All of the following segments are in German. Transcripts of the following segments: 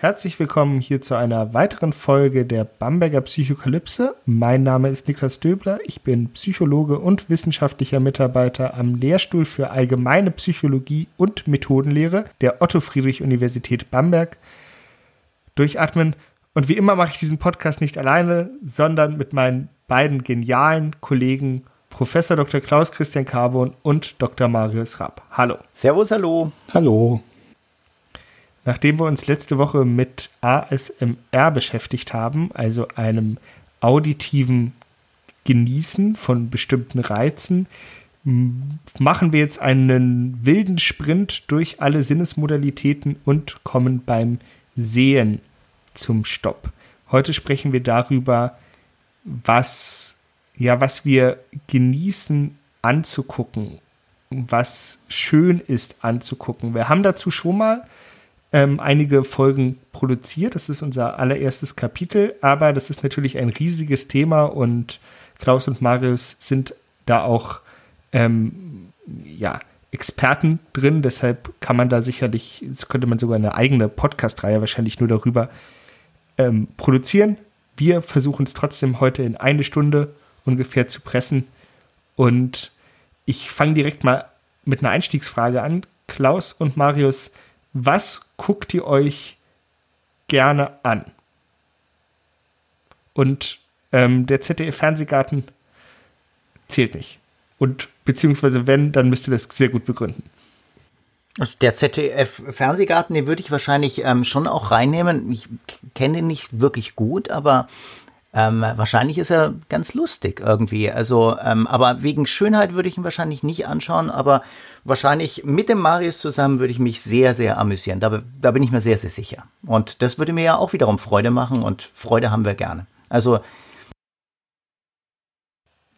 Herzlich willkommen hier zu einer weiteren Folge der Bamberger Psychokalypse. Mein Name ist Niklas Döbler. Ich bin Psychologe und wissenschaftlicher Mitarbeiter am Lehrstuhl für allgemeine Psychologie und Methodenlehre der Otto Friedrich Universität Bamberg. Durchatmen. Und wie immer mache ich diesen Podcast nicht alleine, sondern mit meinen beiden genialen Kollegen Professor Dr. Klaus Christian Carbon und Dr. Marius Rapp. Hallo. Servus, hallo. Hallo. Nachdem wir uns letzte Woche mit ASMR beschäftigt haben, also einem auditiven Genießen von bestimmten Reizen, machen wir jetzt einen wilden Sprint durch alle Sinnesmodalitäten und kommen beim Sehen zum Stopp. Heute sprechen wir darüber, was ja, was wir genießen anzugucken, was schön ist anzugucken. Wir haben dazu schon mal ähm, einige Folgen produziert. Das ist unser allererstes Kapitel, aber das ist natürlich ein riesiges Thema und Klaus und Marius sind da auch ähm, ja, Experten drin. Deshalb kann man da sicherlich, könnte man sogar eine eigene Podcast-Reihe wahrscheinlich nur darüber ähm, produzieren. Wir versuchen es trotzdem heute in eine Stunde ungefähr zu pressen. Und ich fange direkt mal mit einer Einstiegsfrage an. Klaus und Marius, was guckt ihr euch gerne an? Und ähm, der ZDF-Fernsehgarten zählt nicht. Und beziehungsweise wenn, dann müsst ihr das sehr gut begründen. Also der ZDF-Fernsehgarten, den würde ich wahrscheinlich ähm, schon auch reinnehmen. Ich kenne ihn nicht wirklich gut, aber ähm, wahrscheinlich ist er ganz lustig irgendwie. Also, ähm, aber wegen Schönheit würde ich ihn wahrscheinlich nicht anschauen, aber wahrscheinlich mit dem Marius zusammen würde ich mich sehr, sehr amüsieren. Da, da bin ich mir sehr, sehr sicher. Und das würde mir ja auch wiederum Freude machen und Freude haben wir gerne. Also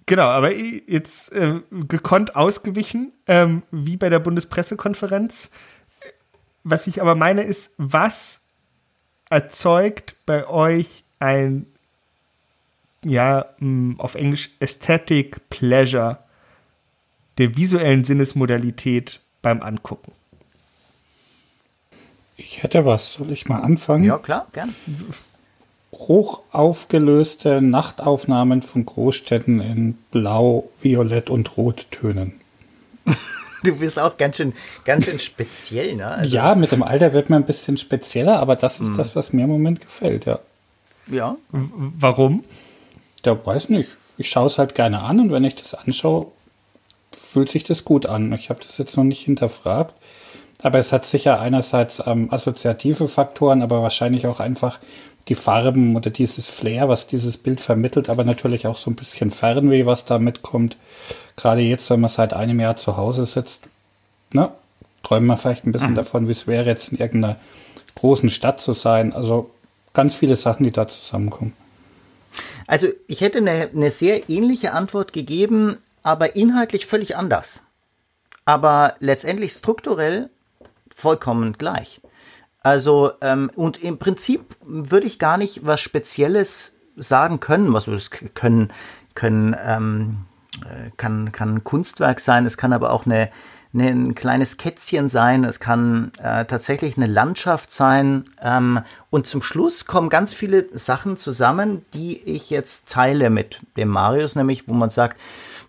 Genau, aber jetzt äh, gekonnt ausgewichen, ähm, wie bei der Bundespressekonferenz. Was ich aber meine ist, was erzeugt bei euch ein ja, mm, auf Englisch Aesthetic Pleasure der visuellen Sinnesmodalität beim Angucken. Ich hätte was. Soll ich mal anfangen? Ja, klar, gern. Hoch aufgelöste Nachtaufnahmen von Großstädten in Blau, Violett und Rottönen. Du bist auch ganz schön, ganz schön speziell, ne? Also ja, mit dem Alter wird man ein bisschen spezieller, aber das ist mhm. das, was mir im Moment gefällt, ja. Ja. Warum? Der weiß nicht. Ich schaue es halt gerne an und wenn ich das anschaue, fühlt sich das gut an. Ich habe das jetzt noch nicht hinterfragt. Aber es hat sicher einerseits ähm, assoziative Faktoren, aber wahrscheinlich auch einfach die Farben oder dieses Flair, was dieses Bild vermittelt, aber natürlich auch so ein bisschen Fernweh, was da mitkommt. Gerade jetzt, wenn man seit einem Jahr zu Hause sitzt, ne, träumt man vielleicht ein bisschen mhm. davon, wie es wäre, jetzt in irgendeiner großen Stadt zu sein. Also ganz viele Sachen, die da zusammenkommen. Also ich hätte eine, eine sehr ähnliche Antwort gegeben, aber inhaltlich völlig anders. Aber letztendlich strukturell vollkommen gleich. Also, ähm, und im Prinzip würde ich gar nicht was Spezielles sagen können. Was das können, können, ähm, äh, kann, kann ein Kunstwerk sein, es kann aber auch eine, ein kleines Kätzchen sein, es kann äh, tatsächlich eine Landschaft sein. Ähm, und zum Schluss kommen ganz viele Sachen zusammen, die ich jetzt teile mit dem Marius, nämlich wo man sagt,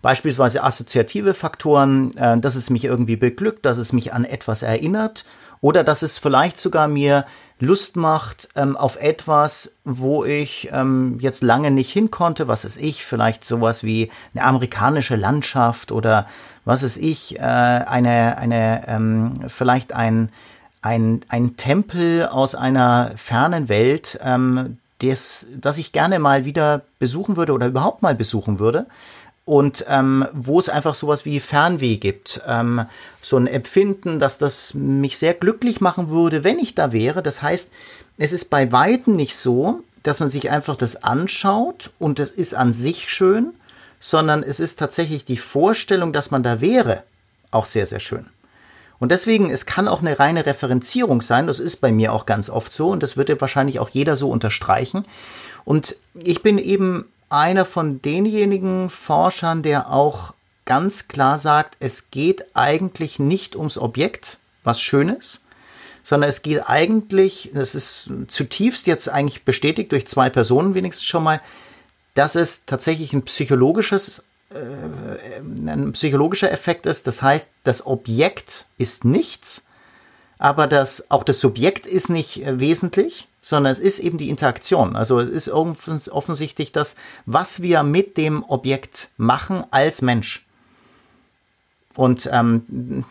beispielsweise assoziative Faktoren, äh, dass es mich irgendwie beglückt, dass es mich an etwas erinnert oder dass es vielleicht sogar mir Lust macht ähm, auf etwas, wo ich ähm, jetzt lange nicht hin konnte, was ist ich, vielleicht sowas wie eine amerikanische Landschaft oder was ist ich, äh, eine, eine, ähm, vielleicht ein, ein, ein Tempel aus einer fernen Welt, ähm, des, das ich gerne mal wieder besuchen würde oder überhaupt mal besuchen würde und ähm, wo es einfach sowas wie Fernweh gibt. Ähm, so ein Empfinden, dass das mich sehr glücklich machen würde, wenn ich da wäre. Das heißt, es ist bei Weitem nicht so, dass man sich einfach das anschaut und es ist an sich schön, sondern es ist tatsächlich die Vorstellung, dass man da wäre, auch sehr, sehr schön. Und deswegen, es kann auch eine reine Referenzierung sein. Das ist bei mir auch ganz oft so und das wird ja wahrscheinlich auch jeder so unterstreichen. Und ich bin eben einer von denjenigen Forschern, der auch ganz klar sagt, es geht eigentlich nicht ums Objekt, was schön ist, sondern es geht eigentlich, das ist zutiefst jetzt eigentlich bestätigt durch zwei Personen wenigstens schon mal, dass es tatsächlich ein psychologisches äh, ein psychologischer Effekt ist. Das heißt, das Objekt ist nichts, aber das, auch das Subjekt ist nicht äh, wesentlich, sondern es ist eben die Interaktion. Also es ist offensichtlich das, was wir mit dem Objekt machen als Mensch. Und ähm,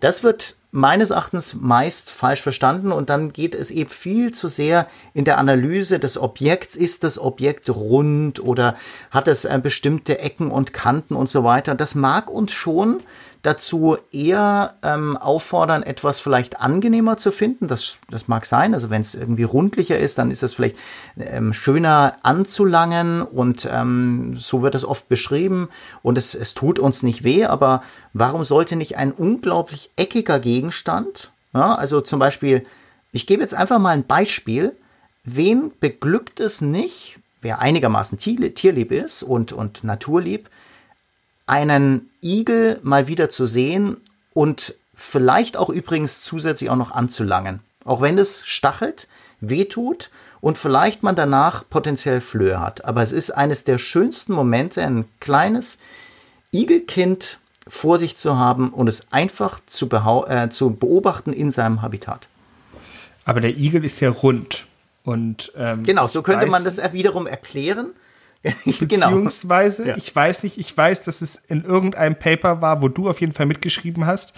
das wird meines Erachtens meist falsch verstanden und dann geht es eben viel zu sehr in der Analyse des Objekts. Ist das Objekt rund oder hat es äh, bestimmte Ecken und Kanten und so weiter? Das mag uns schon dazu eher ähm, auffordern, etwas vielleicht angenehmer zu finden. Das, das mag sein. Also wenn es irgendwie rundlicher ist, dann ist es vielleicht ähm, schöner anzulangen und ähm, so wird es oft beschrieben und es, es tut uns nicht weh. Aber warum sollte nicht ein unglaublich eckiger Gegenstand, ja, also zum Beispiel, ich gebe jetzt einfach mal ein Beispiel. Wen beglückt es nicht, wer einigermaßen tierlieb ist und, und naturlieb, einen Igel mal wieder zu sehen und vielleicht auch übrigens zusätzlich auch noch anzulangen. Auch wenn es stachelt, wehtut und vielleicht man danach potenziell Flöhe hat. Aber es ist eines der schönsten Momente, ein kleines Igelkind vor sich zu haben und es einfach zu, äh, zu beobachten in seinem Habitat. Aber der Igel ist ja rund. Und, ähm, genau, so könnte man das wiederum erklären. Genau. Beziehungsweise, ja. ich weiß nicht, ich weiß, dass es in irgendeinem Paper war, wo du auf jeden Fall mitgeschrieben hast,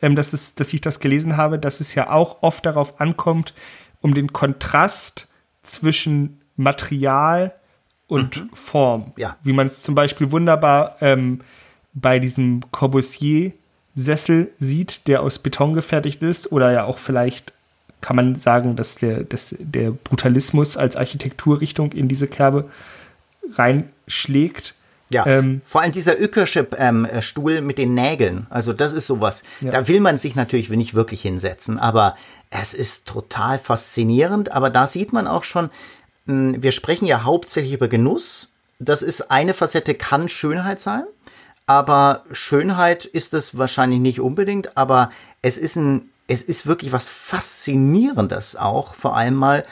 ähm, dass, es, dass ich das gelesen habe, dass es ja auch oft darauf ankommt, um den Kontrast zwischen Material und mhm. Form. Ja. Wie man es zum Beispiel wunderbar ähm, bei diesem Corbusier-Sessel sieht, der aus Beton gefertigt ist, oder ja auch vielleicht kann man sagen, dass der, dass der Brutalismus als Architekturrichtung in diese Kerbe reinschlägt. Ja, ähm, vor allem dieser Ökersche ähm, Stuhl mit den Nägeln, also das ist sowas. Ja. Da will man sich natürlich nicht wirklich hinsetzen, aber es ist total faszinierend. Aber da sieht man auch schon, mh, hm, wir sprechen ja hauptsächlich über Genuss. Das ist eine Facette, kann Schönheit sein, aber Schönheit ist es wahrscheinlich nicht unbedingt. Aber es ist ein, es ist wirklich was Faszinierendes auch, vor allem mal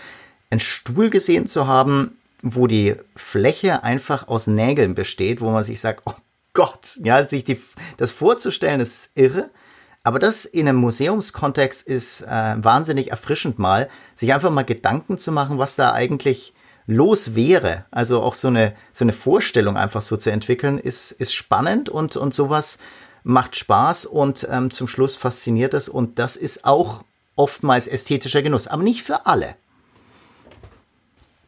einen Stuhl gesehen zu haben, wo die Fläche einfach aus Nägeln besteht, wo man sich sagt, oh Gott, ja, sich die, das vorzustellen, ist irre. Aber das in einem Museumskontext ist äh, wahnsinnig erfrischend mal, sich einfach mal Gedanken zu machen, was da eigentlich los wäre. Also auch so eine, so eine Vorstellung einfach so zu entwickeln, ist, ist spannend und, und sowas macht Spaß und ähm, zum Schluss fasziniert es. Und das ist auch oftmals ästhetischer Genuss, aber nicht für alle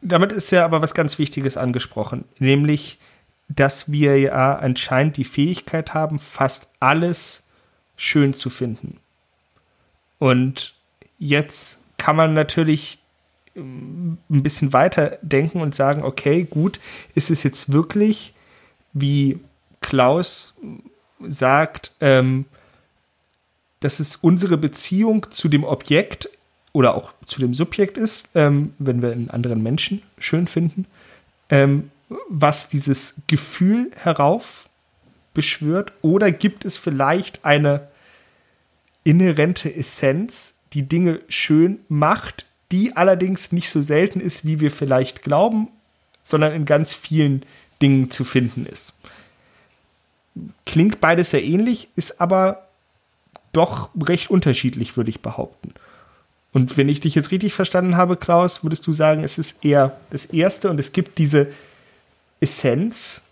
damit ist ja aber was ganz Wichtiges angesprochen, nämlich, dass wir ja anscheinend die Fähigkeit haben, fast alles schön zu finden. Und jetzt kann man natürlich ähm, ein bisschen weiter denken und sagen, okay, gut, ist es jetzt wirklich, wie Klaus sagt, ähm, dass es unsere Beziehung zu dem Objekt oder auch zu dem Subjekt ist, ähm, wenn wir einen anderen Menschen schön finden, ähm, was dieses Gefühl heraufbeschwört? Oder gibt es vielleicht eine inhärente Essenz, die Dinge schön macht, die allerdings nicht so selten ist, wie wir vielleicht glauben, sondern in ganz vielen Dingen zu finden ist? Klingt beides sehr ähnlich, ist aber doch recht unterschiedlich, würde ich behaupten. Und wenn ich dich jetzt richtig verstanden habe, Klaus, würdest du sagen, es ist eher das Erste und es gibt diese Essenz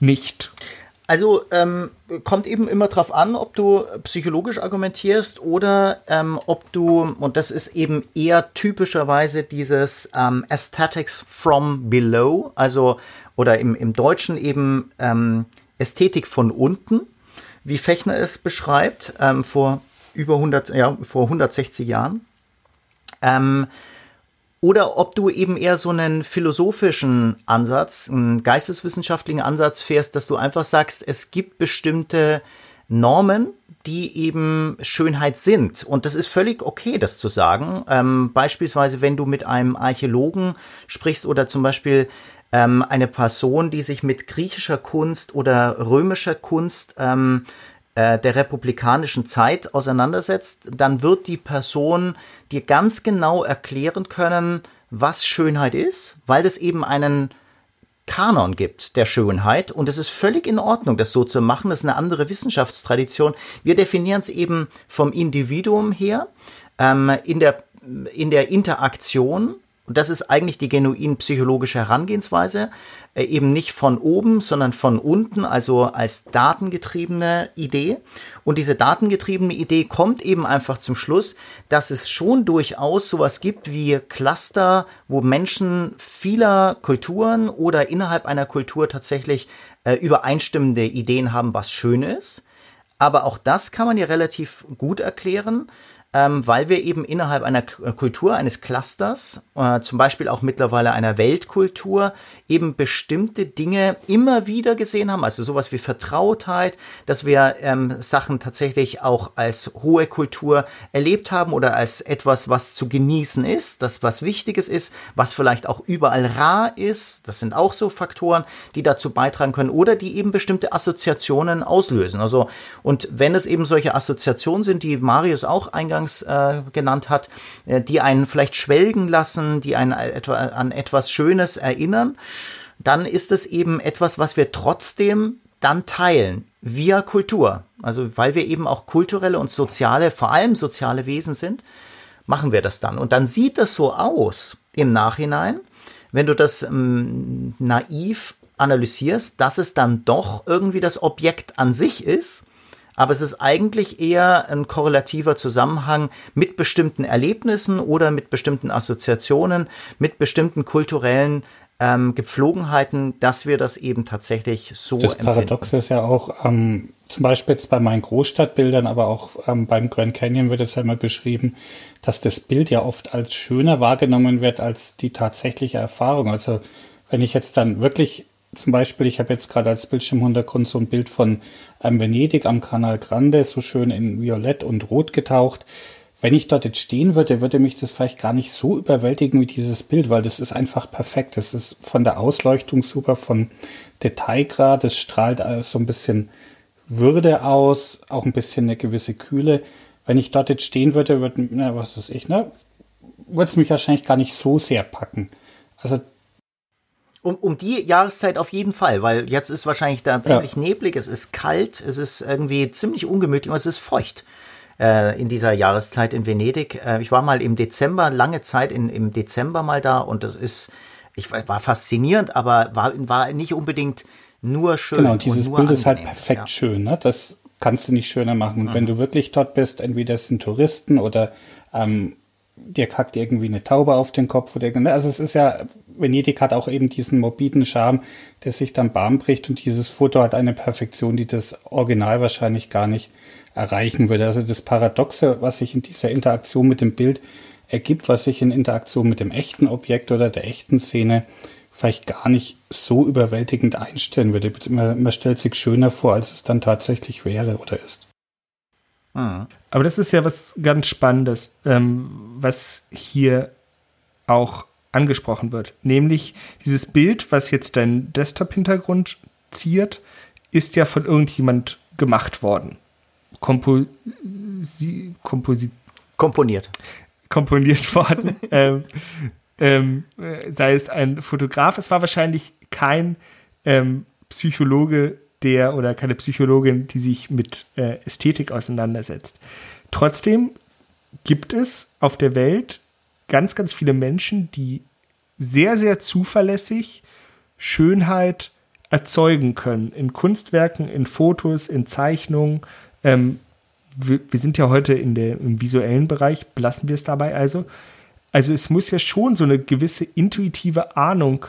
nicht. Also ähm, kommt eben immer darauf an, ob du psychologisch argumentierst oder ähm, ob du, und das ist eben eher typischerweise dieses ähm, Aesthetics from below, also oder im, im Deutschen eben ähm, Ästhetik von unten, wie Fechner es beschreibt, ähm, vor über 100, ja, vor 160 Jahren. Ähm, oder ob du eben eher so einen philosophischen Ansatz, einen geisteswissenschaftlichen Ansatz fährst, dass du einfach sagst, es gibt bestimmte Normen, die eben Schönheit sind. Und das ist völlig okay, das zu sagen. Ähm, beispielsweise, wenn du mit einem Archäologen sprichst oder zum Beispiel ähm, eine Person, die sich mit griechischer Kunst oder römischer Kunst ähm, äh, der republikanischen Zeit auseinandersetzt, dann wird die Person dir ganz genau erklären können, was Schönheit ist, weil das eben einen Kanon gibt der Schönheit und es ist völlig in Ordnung, das so zu machen. Das ist eine andere Wissenschaftstradition. Wir definieren es eben vom Individuum her ähm, in der in der Interaktion und das ist eigentlich die genuin psychologische Herangehensweise, äh, eben nicht von oben, sondern von unten, also als datengetriebene Idee. Und diese datengetriebene Idee kommt eben einfach zum Schluss, dass es schon durchaus sowas gibt wie Cluster, wo Menschen vieler Kulturen oder innerhalb einer Kultur tatsächlich äh, übereinstimmende Ideen haben, was schön ist. Aber auch das kann man ja relativ gut erklären ähm, weil wir eben innerhalb einer Kultur, eines Clusters, äh, zum Beispiel auch mittlerweile einer Weltkultur, eben bestimmte Dinge immer wieder gesehen haben, also sowas wie Vertrautheit, dass wir ähm, Sachen tatsächlich auch als hohe Kultur erlebt haben oder als etwas, was zu genießen ist, das was Wichtiges ist, was vielleicht auch überall rar ist. Das sind auch so Faktoren, die dazu beitragen können oder die eben bestimmte Assoziationen auslösen. Also, und wenn es eben solche Assoziationen sind, die Marius auch eingangs eingangs äh, genannt hat, äh, die einen vielleicht schwelgen lassen, die einen etwa an etwas Schönes erinnern, dann ist es eben etwas, was wir trotzdem dann teilen via Kultur. Also weil wir eben auch kulturelle und soziale, vor allem soziale Wesen sind, machen wir das dann. Und dann sieht das so aus im Nachhinein, wenn du das ähm, naiv analysierst, dass es dann doch irgendwie das Objekt an sich ist aber es ist eigentlich eher ein korrelativer Zusammenhang mit bestimmten Erlebnissen oder mit bestimmten Assoziationen, mit bestimmten kulturellen ähm, Gepflogenheiten, dass wir das eben tatsächlich so Das Paradoxe ist ja auch, ähm, zum Beispiel jetzt bei meinen Großstadtbildern, aber auch ähm, beim Grand Canyon wird es ja immer beschrieben, dass das Bild ja oft als schöner wahrgenommen wird als die tatsächliche Erfahrung. Also wenn ich jetzt dann wirklich zum Beispiel, ich habe jetzt gerade als Bildschirmhintergrund so ein Bild von ähm, Venedig am Canal Grande, so schön in Violett und Rot getaucht. Wenn ich dort jetzt stehen würde, würde mich das vielleicht gar nicht so überwältigen wie dieses Bild, weil das ist einfach perfekt. Das ist von der Ausleuchtung super, von Detailgrad, es strahlt so ein bisschen Würde aus, auch ein bisschen eine gewisse Kühle. Wenn ich dort jetzt stehen würde, würde, na, was weiß ich, ne, würde es mich wahrscheinlich gar nicht so sehr packen. Also um, um die Jahreszeit auf jeden Fall, weil jetzt ist wahrscheinlich da ziemlich ja. neblig, es ist kalt, es ist irgendwie ziemlich ungemütlich und es ist feucht äh, in dieser Jahreszeit in Venedig. Äh, ich war mal im Dezember, lange Zeit in, im Dezember mal da und das ist, ich war, war faszinierend, aber war, war nicht unbedingt nur schön. Genau, und dieses Bild angenehm. ist halt perfekt ja. schön, ne? Das kannst du nicht schöner machen. Und mhm. wenn du wirklich dort bist, entweder es sind Touristen oder ähm, dir kackt irgendwie eine Taube auf den Kopf oder also es ist ja Venedig hat auch eben diesen morbiden Charme, der sich dann Bahn bricht und dieses Foto hat eine Perfektion, die das Original wahrscheinlich gar nicht erreichen würde. Also das Paradoxe, was sich in dieser Interaktion mit dem Bild ergibt, was sich in Interaktion mit dem echten Objekt oder der echten Szene vielleicht gar nicht so überwältigend einstellen würde. Man stellt sich schöner vor, als es dann tatsächlich wäre oder ist. Mhm. Aber das ist ja was ganz Spannendes, ähm, was hier auch angesprochen wird. Nämlich dieses Bild, was jetzt dein Desktop-Hintergrund ziert, ist ja von irgendjemand gemacht worden. Kompo Komposi Komponiert. Komponiert worden. ähm, ähm, sei es ein Fotograf, es war wahrscheinlich kein ähm, Psychologe, der oder keine Psychologin, die sich mit äh, Ästhetik auseinandersetzt. Trotzdem gibt es auf der Welt ganz, ganz viele Menschen, die sehr, sehr zuverlässig Schönheit erzeugen können. In Kunstwerken, in Fotos, in Zeichnungen. Ähm, wir, wir, sind ja heute in der, im visuellen Bereich, belassen wir es dabei also. Also es muss ja schon so eine gewisse intuitive Ahnung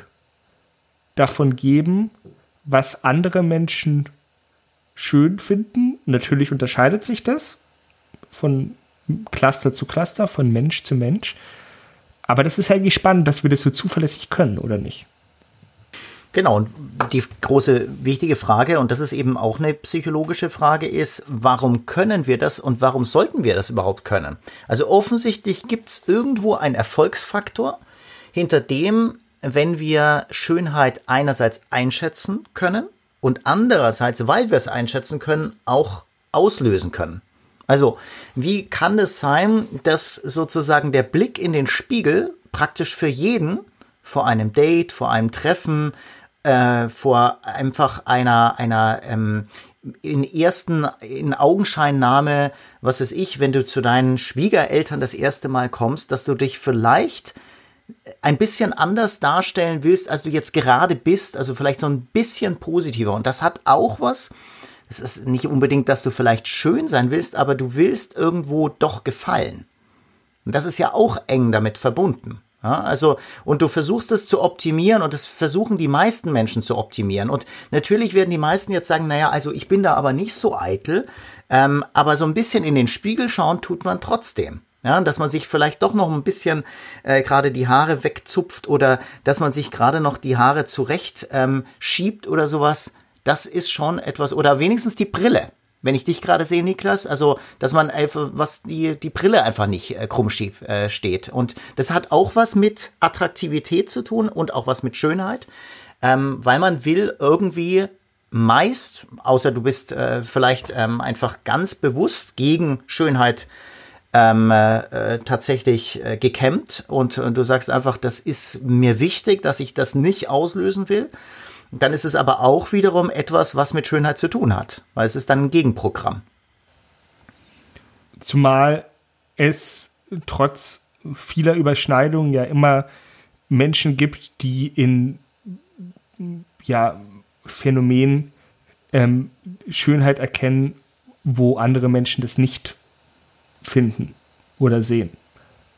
davon geben, was andere Menschen schön finden. Natürlich unterscheidet sich das von Cluster zu Cluster, von Mensch zu Mensch. aber das ist eigentlich spannend, dass wir das so zuverlässig können, oder nicht? Genau, und die große wichtige Frage, und das ist eben auch eine psychologische Frage, ist, warum können wir das und warum sollten wir das überhaupt können? Also offensichtlich gibt es irgendwo einen Erfolgsfaktor, hinter dem, wenn wir Schönheit einerseits einschätzen können und andererseits, weil wir es einschätzen können, auch auslösen können. Also, wie kann es sein, dass sozusagen der Blick in den Spiegel praktisch für jeden vor einem Date, vor einem Treffen, äh, vor einfach einer, einer ähm, in ersten, in Augenscheinnahme, was weiß ich, wenn du zu deinen Schwiegereltern das erste Mal kommst, dass du dich vielleicht ein bisschen anders darstellen willst, als du jetzt gerade bist, also vielleicht so ein bisschen positiver. Und das hat auch was. Es ist nicht unbedingt, dass du vielleicht schön sein willst, aber du willst irgendwo doch gefallen. Und das ist ja auch eng damit verbunden. Ja, also, und du versuchst es zu optimieren und das versuchen die meisten Menschen zu optimieren. Und natürlich werden die meisten jetzt sagen, naja, also ich bin da aber nicht so eitel, ähm, aber so ein bisschen in den Spiegel schauen tut man trotzdem. Ja, dass man sich vielleicht doch noch ein bisschen äh, gerade die Haare wegzupft oder dass man sich gerade noch die Haare zurecht ähm, schiebt oder sowas, das ist schon etwas, oder wenigstens die Brille wenn ich dich gerade sehe, Niklas, also dass man einfach, was die, die Brille einfach nicht äh, krumm schief äh, steht. Und das hat auch was mit Attraktivität zu tun und auch was mit Schönheit, ähm, weil man will irgendwie meist, außer du bist äh, vielleicht ähm, einfach ganz bewusst gegen Schönheit ähm, äh, tatsächlich äh, gekämmt und, und du sagst einfach, das ist mir wichtig, dass ich das nicht auslösen will dann ist es aber auch wiederum etwas, was mit Schönheit zu tun hat, weil es ist dann ein Gegenprogramm. Zumal es trotz vieler Überschneidungen ja immer Menschen gibt, die in ja, Phänomenen ähm, Schönheit erkennen, wo andere Menschen das nicht finden oder sehen.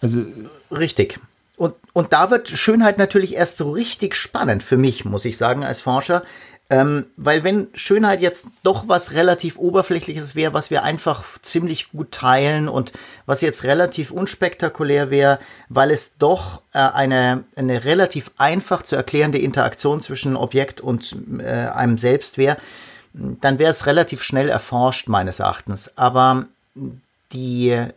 Also richtig. Und, und da wird Schönheit natürlich erst so richtig spannend für mich, muss ich sagen, als Forscher. Ähm, weil wenn Schönheit jetzt doch was relativ Oberflächliches wäre, was wir einfach ziemlich gut teilen und was jetzt relativ unspektakulär wäre, weil es doch äh, eine, eine relativ einfach zu erklärende Interaktion zwischen Objekt und äh, einem selbst wäre, dann wäre es relativ schnell erforscht, meines Erachtens. Aber die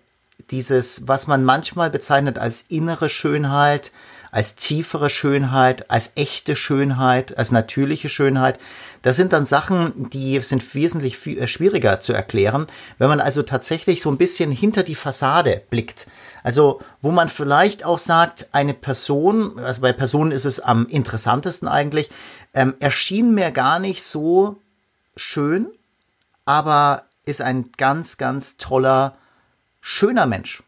dieses, was man manchmal bezeichnet als innere Schönheit, als tiefere Schönheit, als echte Schönheit, als natürliche Schönheit. Das sind dann Sachen, die sind wesentlich äh, schwieriger zu erklären, wenn man also tatsächlich so ein bisschen hinter die Fassade blickt. Also, wo man vielleicht auch sagt, eine Person, also bei Personen ist es am interessantesten eigentlich, ähm, erschien mir gar nicht so schön, aber ist ein ganz, ganz toller schöner Mensch.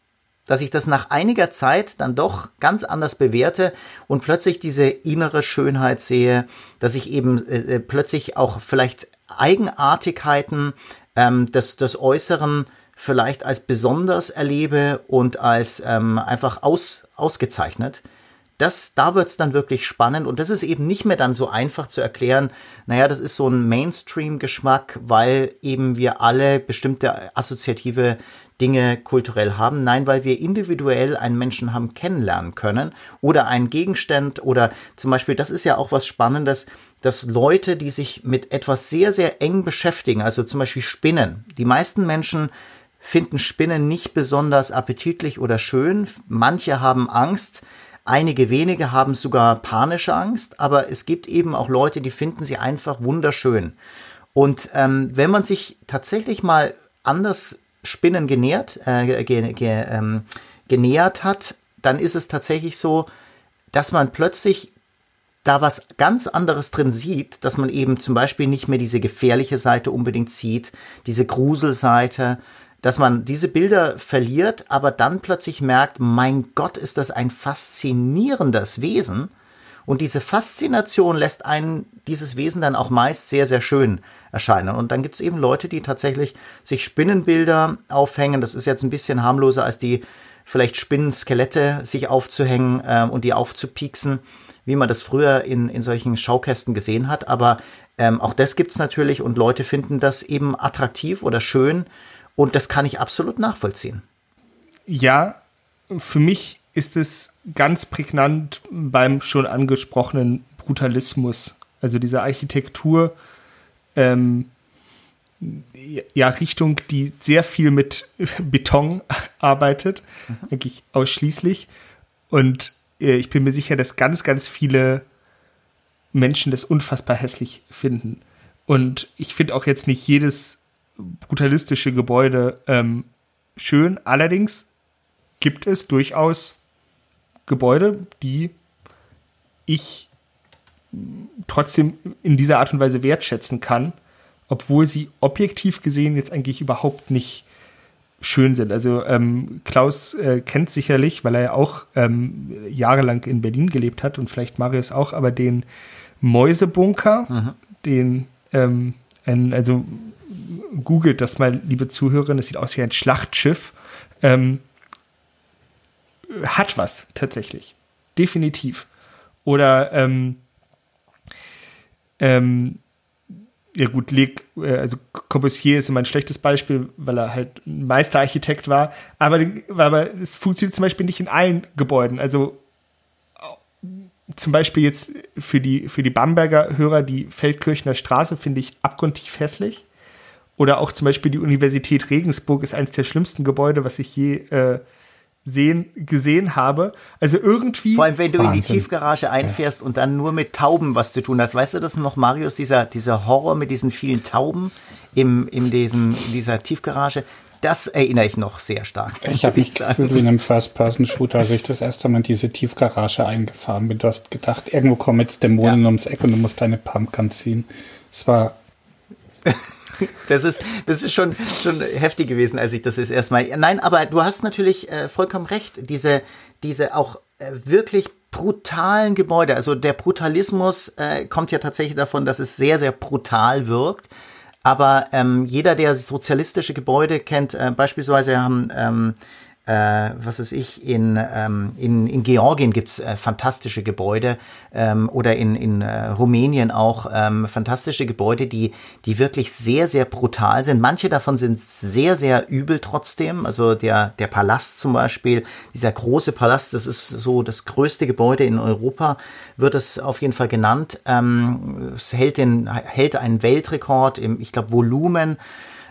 Dass ich das nach einiger Zeit dann doch ganz anders bewerte und plötzlich diese innere Schönheit sehe, dass ich eben äh, äh, plötzlich auch vielleicht Eigenartigkeiten ähm, des, des Äußeren vielleicht als besonders erlebe und als ähm, einfach aus, ausgezeichnet das, da wird's dann wirklich spannend und das ist eben nicht mehr dann so einfach zu erklären, naja, das ist so ein Mainstream-Geschmack, weil eben wir alle bestimmte assoziative Dinge kulturell haben. Nein, weil wir individuell einen Menschen haben kennenlernen können oder einen Gegenstand oder zum Beispiel, das ist ja auch was Spannendes, dass Leute, die sich mit etwas sehr, sehr eng beschäftigen, also zum Beispiel Spinnen, die meisten Menschen finden Spinnen nicht besonders appetitlich oder schön. Manche haben Angst, Einige wenige haben sogar panische Angst, aber es gibt eben auch Leute, die finden sie einfach wunderschön. Und ähm, wenn man sich tatsächlich mal anders Spinnen genährt, äh, ge, ge, ähm, genähert hat, dann ist es tatsächlich so, dass man plötzlich da was ganz anderes drin sieht, dass man eben zum Beispiel nicht mehr diese gefährliche Seite unbedingt sieht, diese Gruselseite, dass man diese Bilder verliert, aber dann plötzlich merkt, mein Gott, ist das ein faszinierendes Wesen. Und diese Faszination lässt einen dieses Wesen dann auch meist sehr, sehr schön erscheinen. Und dann gibt es eben Leute, die tatsächlich sich Spinnenbilder aufhängen. Das ist jetzt ein bisschen harmloser als die vielleicht Spinnenskelette sich aufzuhängen äh, und die aufzupieksen, wie man das früher in, in solchen Schaukästen gesehen hat. Aber ähm, auch das gibt es natürlich und Leute finden das eben attraktiv oder schön und das kann ich absolut nachvollziehen. Ja, für mich ist es ganz prägnant beim schon angesprochenen Brutalismus. Also diese Architektur, ähm, ja, Richtung, die sehr viel mit Beton arbeitet, mhm. eigentlich ausschließlich. Und äh, ich bin mir sicher, dass ganz, ganz viele Menschen das unfassbar hässlich finden. Und ich finde auch jetzt nicht jedes brutalistische Gebäude ähm, schön. Allerdings gibt es durchaus Gebäude, die ich trotzdem in dieser Art und Weise wertschätzen kann, obwohl sie objektiv gesehen jetzt eigentlich überhaupt nicht schön sind. Also ähm, Klaus äh, kennt sicherlich, weil er ja auch ähm, jahrelang in Berlin gelebt hat und vielleicht Marius auch, aber den Mäusebunker, mhm. den ähm, ein, also googelt das mal, liebe Zuhörerinnen, das sieht aus wie ein Schlachtschiff. Ähm, hat was tatsächlich. Definitiv. Oder ähm, ähm, ja gut, Leg, äh, also Corbusier ist immer ein schlechtes Beispiel, weil er halt Meisterarchitekt war. Aber, aber es funktioniert zum Beispiel nicht in allen Gebäuden. Also zum Beispiel jetzt für die, für die Bamberger Hörer die Feldkirchner Straße finde ich abgrundtief hässlich. Oder auch zum Beispiel die Universität Regensburg ist eines der schlimmsten Gebäude, was ich je äh, sehen, gesehen habe. Also irgendwie. Vor allem, wenn du Wahnsinn. in die Tiefgarage einfährst ja. und dann nur mit Tauben was zu tun hast. Weißt du das noch, Marius, dieser, dieser Horror mit diesen vielen Tauben im, in, diesem, in dieser Tiefgarage? Das erinnere ich noch sehr stark. Ich habe mich gefühlt wie in einem First-Person-Shooter, als ich das erste Mal in diese Tiefgarage eingefahren bin. Du hast gedacht, irgendwo kommen jetzt Dämonen ja. ums Eck und du musst deine Pumpgun ziehen. Es war das ist, das ist schon, schon heftig gewesen, als ich das jetzt erstmal. Nein, aber du hast natürlich äh, vollkommen recht. Diese, diese auch äh, wirklich brutalen Gebäude. Also der Brutalismus äh, kommt ja tatsächlich davon, dass es sehr, sehr brutal wirkt. Aber ähm, jeder, der sozialistische Gebäude kennt, äh, beispielsweise haben ähm, äh, was weiß ich, in, ähm, in, in Georgien gibt's äh, fantastische Gebäude ähm, oder in, in äh, Rumänien auch ähm, fantastische Gebäude, die, die wirklich sehr, sehr brutal sind. Manche davon sind sehr, sehr übel trotzdem. Also der, der Palast zum Beispiel, dieser große Palast, das ist so das größte Gebäude in Europa, wird es auf jeden Fall genannt. Ähm, es hält, den, hält einen Weltrekord im, ich glaube, Volumen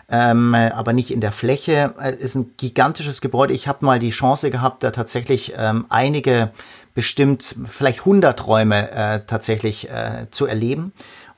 ähm, aber nicht in der Fläche. Es ist ein gigantisches Gebäude. Ich habe mal die Chance gehabt, da tatsächlich ähm, einige, bestimmt vielleicht 100 Räume äh, tatsächlich äh, zu erleben.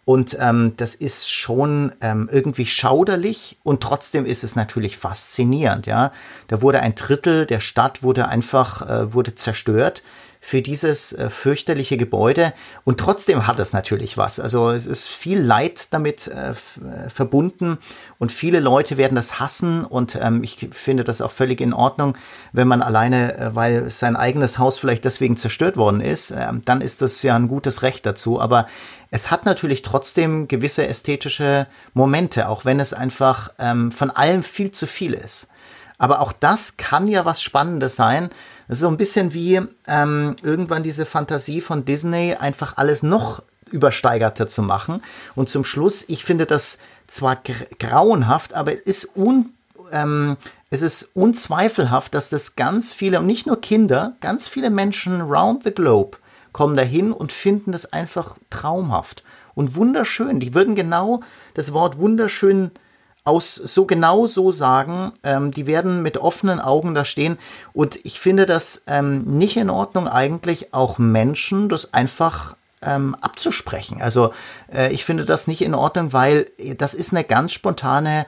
Und ähm, das ist schon ähm, irgendwie schauderlich und trotzdem ist es natürlich faszinierend. Ja, da wurde ein Drittel der Stadt wurde einfach äh, wurde zerstört für dieses äh, fürchterliche Gebäude. Und trotzdem hat es natürlich was. Also es ist viel Leid damit äh, äh, verbunden und viele Leute werden das hassen. Und ähm, ich finde das auch völlig in Ordnung, wenn man alleine, weil sein eigenes Haus vielleicht deswegen zerstört worden ist, äh, dann ist das ja ein gutes Recht dazu. Aber es hat natürlich trotzdem gewisse ästhetische Momente, auch wenn es einfach ähm, von allem viel zu viel ist. Aber auch das kann ja was Spannendes sein. Das ist so ein bisschen wie ähm, irgendwann diese Fantasie von Disney, einfach alles noch übersteigerter zu machen. Und zum Schluss, ich finde das zwar grauenhaft, aber es ist un, ähm, es ist unzweifelhaft, dass das ganz viele, und nicht nur Kinder, ganz viele Menschen round the globe kommen dahin und finden das einfach traumhaft und wunderschön. Die würden genau das Wort wunderschön aus so genau so sagen, ähm, die werden mit offenen Augen da stehen. Und ich finde das ähm, nicht in Ordnung, eigentlich auch Menschen das einfach ähm, abzusprechen. Also äh, ich finde das nicht in Ordnung, weil das ist eine ganz spontane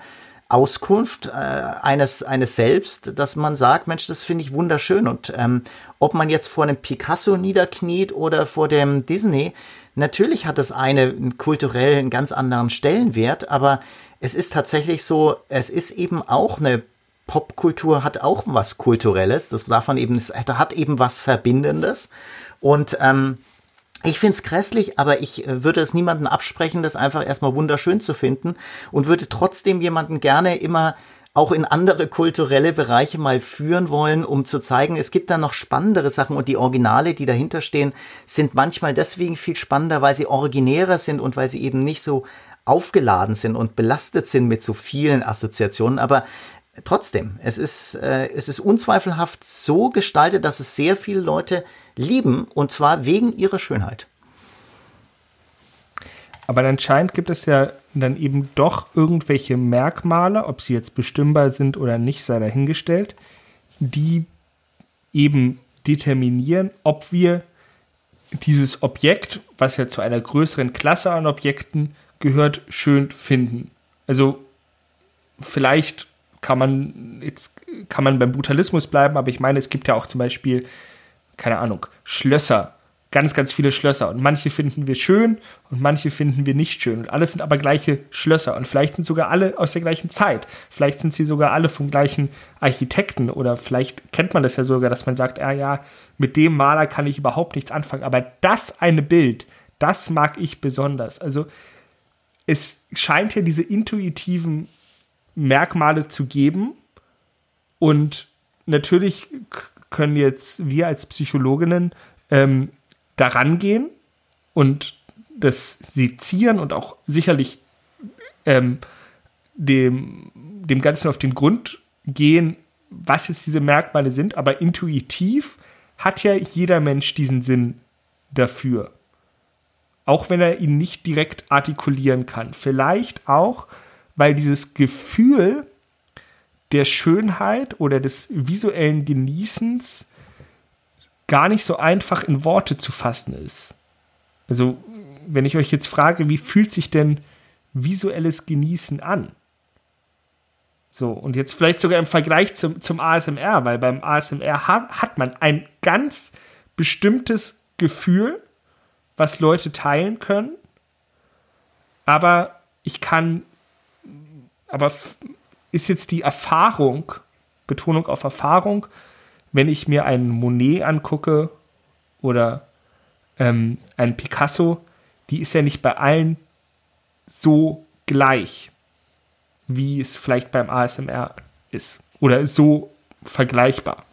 Auskunft äh, eines, eines Selbst, dass man sagt, Mensch, das finde ich wunderschön. Und ähm, ob man jetzt vor einem Picasso niederkniet oder vor dem Disney, natürlich hat das eine kulturell einen ganz anderen Stellenwert, aber es ist tatsächlich so, es ist eben auch eine Popkultur, hat auch was Kulturelles. Das davon eben, es hat eben was Verbindendes. Und ähm, ich finde es grässlich, aber ich äh, würde es niemandem absprechen, das einfach erstmal wunderschön zu finden und würde trotzdem jemanden gerne immer auch in andere kulturelle Bereiche mal führen wollen, um zu zeigen, es gibt da noch spannendere Sachen und die Originale, die dahinter stehen, sind manchmal deswegen viel spannender, weil sie originärer sind und weil sie eben nicht so aufgeladen sind und belastet sind mit so vielen Assoziationen. Aber trotzdem, es ist, äh, es ist unzweifelhaft so gestaltet, dass es sehr viele Leute lieben und zwar wegen ihrer Schönheit. Aber anscheinend gibt es ja dann eben doch irgendwelche Merkmale, ob sie jetzt bestimmbar sind oder nicht, sei dahingestellt, die eben determinieren, ob wir dieses Objekt, was ja zu einer größeren Klasse an Objekten gehört, schön finden. Also vielleicht kann man jetzt kann man beim Brutalismus bleiben, aber ich meine, es gibt ja auch zum Beispiel keine Ahnung Schlösser, ganz ganz viele Schlösser. Und manche finden wir schön und manche finden wir nicht schön. Und alles sind aber gleiche Schlösser. Und vielleicht sind sogar alle aus der gleichen Zeit, vielleicht sind sie sogar alle vom gleichen Architekten. Oder vielleicht kennt man das ja sogar, dass man sagt, ja ja, mit dem Maler kann ich überhaupt nichts anfangen, aber das eine Bild, das mag ich besonders. Also es scheint ja diese intuitiven Merkmale zu geben. Und natürlich können jetzt wir als Psychologinnen ähm, daran gehen und das sezieren und auch sicherlich ähm, dem, dem Ganzen auf den Grund gehen, was jetzt diese Merkmale sind, aber intuitiv hat ja jeder Mensch diesen Sinn dafür. Auch wenn er ihn nicht direkt artikulieren kann. Vielleicht auch, weil dieses Gefühl der Schönheit oder des visuellen Genießens gar nicht so einfach in Worte zu fassen ist. Also, wenn ich euch jetzt frage, wie fühlt sich denn visuelles Genießen an? So, und jetzt vielleicht sogar im Vergleich zum, zum ASMR, weil beim ASMR ha hat man ein ganz bestimmtes Gefühl, was Leute teilen können, aber ich kann aber ist jetzt die Erfahrung, Betonung auf Erfahrung, wenn ich mir einen Monet angucke oder ähm, einen Picasso, die ist ja nicht bei allen so gleich, wie es vielleicht beim ASMR ist. Oder so vergleichbar.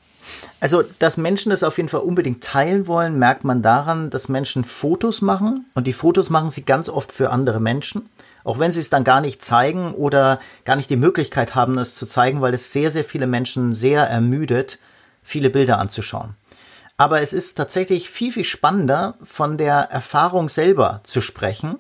Also, dass Menschen das auf jeden Fall unbedingt teilen wollen, merkt man daran, dass Menschen Fotos machen und die Fotos machen sie ganz oft für andere Menschen auch wenn sie es dann gar nicht zeigen oder gar nicht die Möglichkeit haben, es zu zeigen, weil es sehr, sehr viele Menschen sehr ermüdet, viele Bilder anzuschauen. Aber es ist tatsächlich viel, viel spannender, von der Erfahrung selber zu sprechen.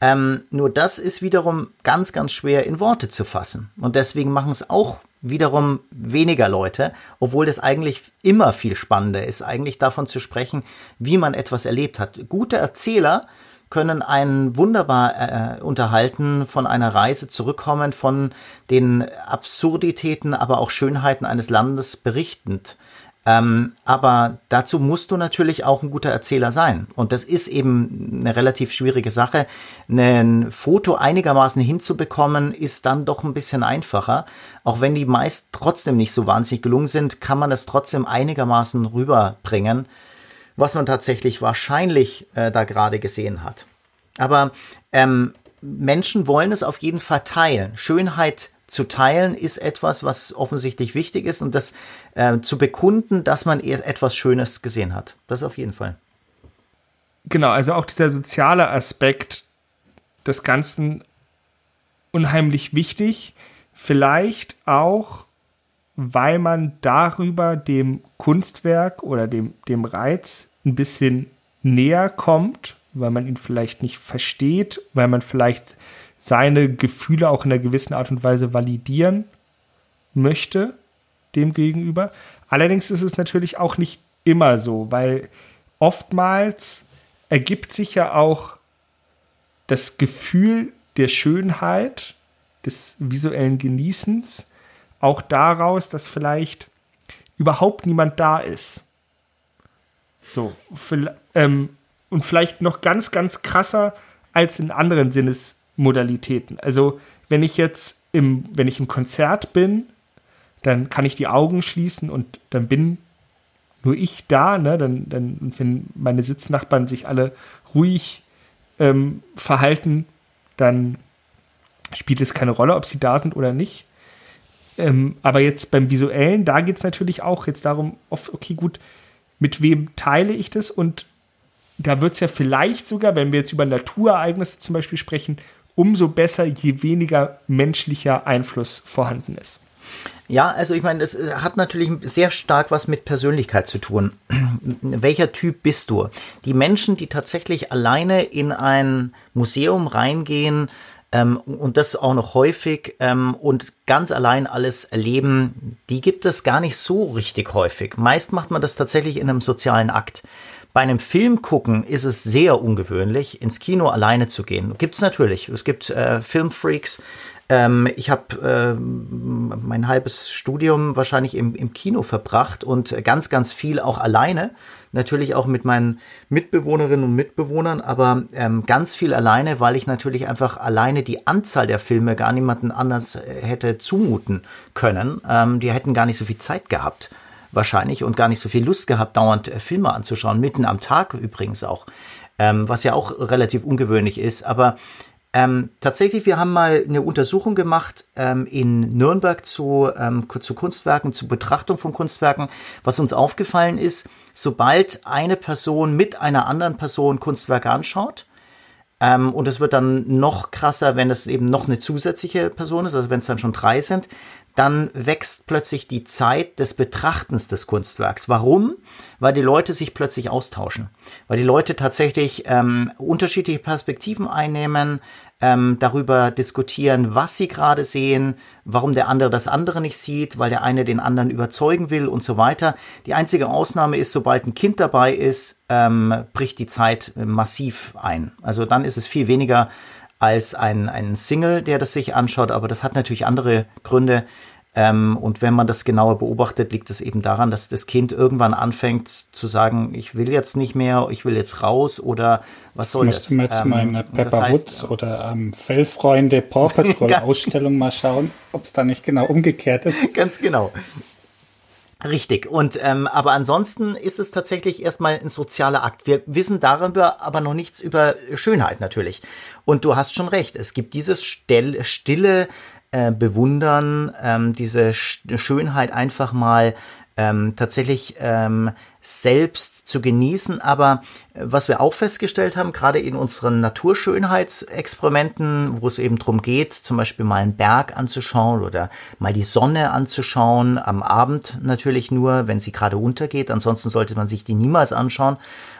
Ähm, nur das ist wiederum ganz, ganz schwer in Worte zu fassen. Und deswegen machen es auch wiederum weniger Leute, obwohl das eigentlich immer viel spannender ist, eigentlich davon zu sprechen, wie man etwas erlebt hat. Gute Erzähler können einen wunderbar äh, unterhalten von einer Reise zurückkommen, von den Absurditäten, aber auch Schönheiten eines Landes berichtend. Ähm, aber dazu musst du natürlich auch ein guter Erzähler sein. Und das ist eben eine relativ schwierige Sache. Ein Foto einigermaßen hinzubekommen, ist dann doch ein bisschen einfacher. Auch wenn die meist trotzdem nicht so wahnsinnig gelungen sind, kann man es trotzdem einigermaßen rüberbringen was man tatsächlich wahrscheinlich äh, da gerade gesehen hat. Aber ähm, Menschen wollen es auf jeden Fall teilen. Schönheit zu teilen ist etwas, was offensichtlich wichtig ist und das äh, zu bekunden, dass man etwas Schönes gesehen hat. Das auf jeden Fall. Genau, also auch dieser soziale Aspekt des Ganzen unheimlich wichtig. Vielleicht auch, weil man darüber dem Kunstwerk oder dem, dem Reiz ein bisschen näher kommt, weil man ihn vielleicht nicht versteht, weil man vielleicht seine Gefühle auch in einer gewissen Art und Weise validieren möchte dem gegenüber. Allerdings ist es natürlich auch nicht immer so, weil oftmals ergibt sich ja auch das Gefühl der Schönheit, des visuellen Genießens, auch daraus, dass vielleicht überhaupt niemand da ist. So, ähm, und vielleicht noch ganz, ganz krasser als in anderen Sinnesmodalitäten. Also, wenn ich jetzt im, wenn ich im Konzert bin, dann kann ich die Augen schließen und dann bin nur ich da, ne? Dann, dann, wenn meine Sitznachbarn sich alle ruhig ähm, verhalten, dann spielt es keine Rolle, ob sie da sind oder nicht. Ähm, aber jetzt beim Visuellen, da geht es natürlich auch jetzt darum, okay, gut, mit wem teile ich das? Und da wird es ja vielleicht sogar, wenn wir jetzt über Naturereignisse zum Beispiel sprechen, umso besser, je weniger menschlicher Einfluss vorhanden ist. Ja, also ich meine, das äh, hat natürlich sehr stark was mit Persönlichkeit zu tun. Welcher Typ bist du? Die Menschen, die tatsächlich alleine in ein Museum reingehen ähm, und das auch noch häufig ähm, und ganz allein alles erleben, die gibt es gar nicht so richtig häufig. Meist macht man das tatsächlich in einem sozialen Akt. Bei einem Film gucken ist es sehr ungewöhnlich, ins Kino alleine zu gehen. Gibt es natürlich. Es gibt äh, Filmfreaks, ähm, ich habe äh, mein halbes Studium wahrscheinlich im, im Kino verbracht und ganz, ganz viel auch alleine. Natürlich auch mit meinen Mitbewohnerinnen und Mitbewohnern, aber ähm, ganz viel alleine, weil ich natürlich einfach alleine die Anzahl der Filme gar niemanden anders äh, hätte zumuten können. Ähm, die hätten gar nicht so viel Zeit gehabt wahrscheinlich und gar nicht so viel Lust gehabt, dauernd äh, Filme anzuschauen, mitten am Tag übrigens auch, ähm, was ja auch relativ ungewöhnlich ist. Aber ähm, tatsächlich, wir haben mal eine Untersuchung gemacht ähm, in Nürnberg zu, ähm, zu Kunstwerken, zur Betrachtung von Kunstwerken. Was uns aufgefallen ist, sobald eine Person mit einer anderen Person Kunstwerke anschaut, ähm, und es wird dann noch krasser, wenn es eben noch eine zusätzliche Person ist, also wenn es dann schon drei sind, dann wächst plötzlich die Zeit des Betrachtens des Kunstwerks. Warum? Weil die Leute sich plötzlich austauschen, weil die Leute tatsächlich ähm, unterschiedliche Perspektiven einnehmen, ähm, darüber diskutieren, was sie gerade sehen, warum der andere das andere nicht sieht, weil der eine den anderen überzeugen will und so weiter. Die einzige Ausnahme ist, sobald ein Kind dabei ist, ähm, bricht die Zeit massiv ein. Also dann ist es viel weniger als ein, ein Single, der das sich anschaut, aber das hat natürlich andere Gründe. Ähm, und wenn man das genauer beobachtet, liegt es eben daran, dass das Kind irgendwann anfängt zu sagen, ich will jetzt nicht mehr, ich will jetzt raus oder was soll das? Müsste man jetzt ähm, mal in der Pepper das heißt, Woods oder am Fellfreunde Paw Patrol Ausstellung mal schauen, ob es da nicht genau umgekehrt ist. Ganz genau. Richtig. Und ähm, aber ansonsten ist es tatsächlich erstmal ein sozialer Akt. Wir wissen darüber aber noch nichts über Schönheit natürlich. Und du hast schon recht. Es gibt dieses still, stille äh, Bewundern, ähm, diese Schönheit einfach mal ähm, tatsächlich ähm, selbst zu genießen. Aber äh, was wir auch festgestellt haben, gerade in unseren Naturschönheitsexperimenten, wo es eben darum geht, zum Beispiel mal einen Berg anzuschauen oder mal die Sonne anzuschauen, am Abend natürlich nur, wenn sie gerade untergeht. Ansonsten sollte man sich die niemals anschauen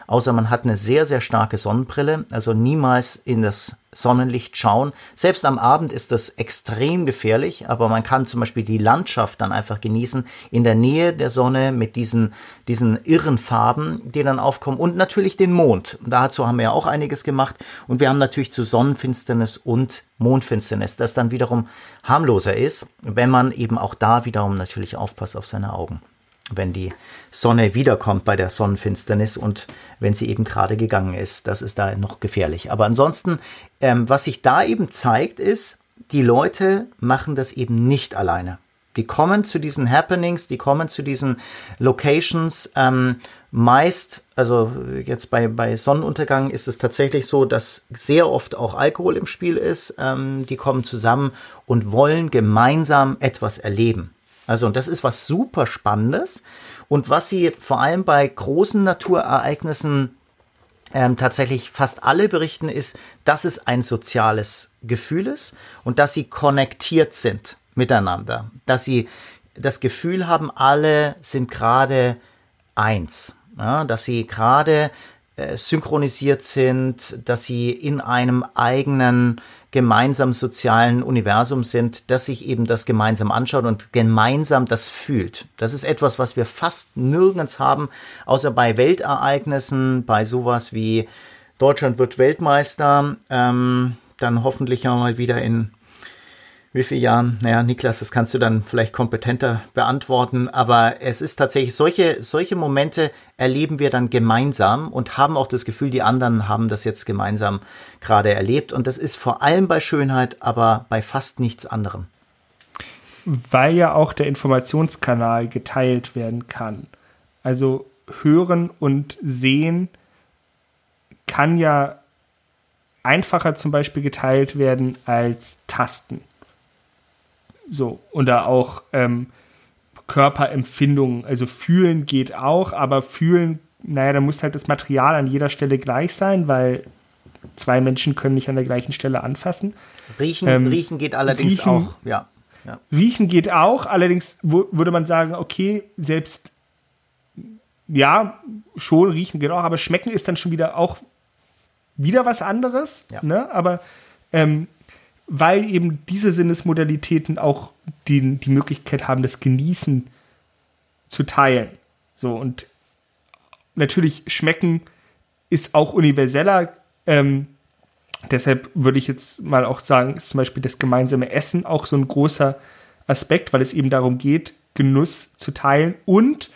außer man hat eine sehr, sehr starke Sonnenbrille, also niemals in das Sonnenlicht schauen. Selbst am Abend ist das extrem gefährlich, aber man kann zum Beispiel die Landschaft dann einfach genießen in der Nähe der Sonne mit diesen, diesen irren Farben, die dann aufkommen und natürlich den Mond. Dazu haben wir ja auch einiges gemacht und wir haben natürlich zu Sonnenfinsternis und Mondfinsternis, das dann wiederum harmloser ist, wenn man eben auch da wiederum natürlich aufpasst auf seine Augen wenn die Sonne wiederkommt bei der Sonnenfinsternis und wenn sie eben gerade gegangen ist. Das ist da noch gefährlich. Aber ansonsten, ähm, was sich da eben zeigt, ist, die Leute machen das eben nicht alleine. Die kommen zu diesen Happenings, die kommen zu diesen Locations. Ähm, meist, also jetzt bei, bei Sonnenuntergang ist es tatsächlich so, dass sehr oft auch Alkohol im Spiel ist. Ähm, die kommen zusammen und wollen gemeinsam etwas erleben. Also, und das ist was super Spannendes und was sie vor allem bei großen Naturereignissen ähm, tatsächlich fast alle berichten, ist, dass es ein soziales Gefühl ist und dass sie konnektiert sind miteinander, dass sie das Gefühl haben, alle sind gerade eins, ja, dass sie gerade synchronisiert sind, dass sie in einem eigenen gemeinsam sozialen Universum sind, das sich eben das gemeinsam anschaut und gemeinsam das fühlt. Das ist etwas, was wir fast nirgends haben, außer bei Weltereignissen, bei sowas wie Deutschland wird Weltmeister, ähm, dann hoffentlich auch mal wieder in wie viele Jahren? Naja, Niklas, das kannst du dann vielleicht kompetenter beantworten, aber es ist tatsächlich, solche, solche Momente erleben wir dann gemeinsam und haben auch das Gefühl, die anderen haben das jetzt gemeinsam gerade erlebt. Und das ist vor allem bei Schönheit, aber bei fast nichts anderem. Weil ja auch der Informationskanal geteilt werden kann. Also hören und sehen kann ja einfacher zum Beispiel geteilt werden als Tasten. So, oder auch ähm, Körperempfindungen, also fühlen geht auch, aber fühlen, naja, da muss halt das Material an jeder Stelle gleich sein, weil zwei Menschen können nicht an der gleichen Stelle anfassen. Riechen, ähm, riechen geht allerdings riechen, auch, ja. Ja. Riechen geht auch, allerdings würde man sagen, okay, selbst ja, schon riechen geht auch, aber schmecken ist dann schon wieder auch wieder was anderes. Ja. Ne? Aber ähm, weil eben diese Sinnesmodalitäten auch die, die Möglichkeit haben, das Genießen zu teilen. So, und natürlich schmecken ist auch universeller. Ähm, deshalb würde ich jetzt mal auch sagen, ist zum Beispiel das gemeinsame Essen auch so ein großer Aspekt, weil es eben darum geht, Genuss zu teilen. Und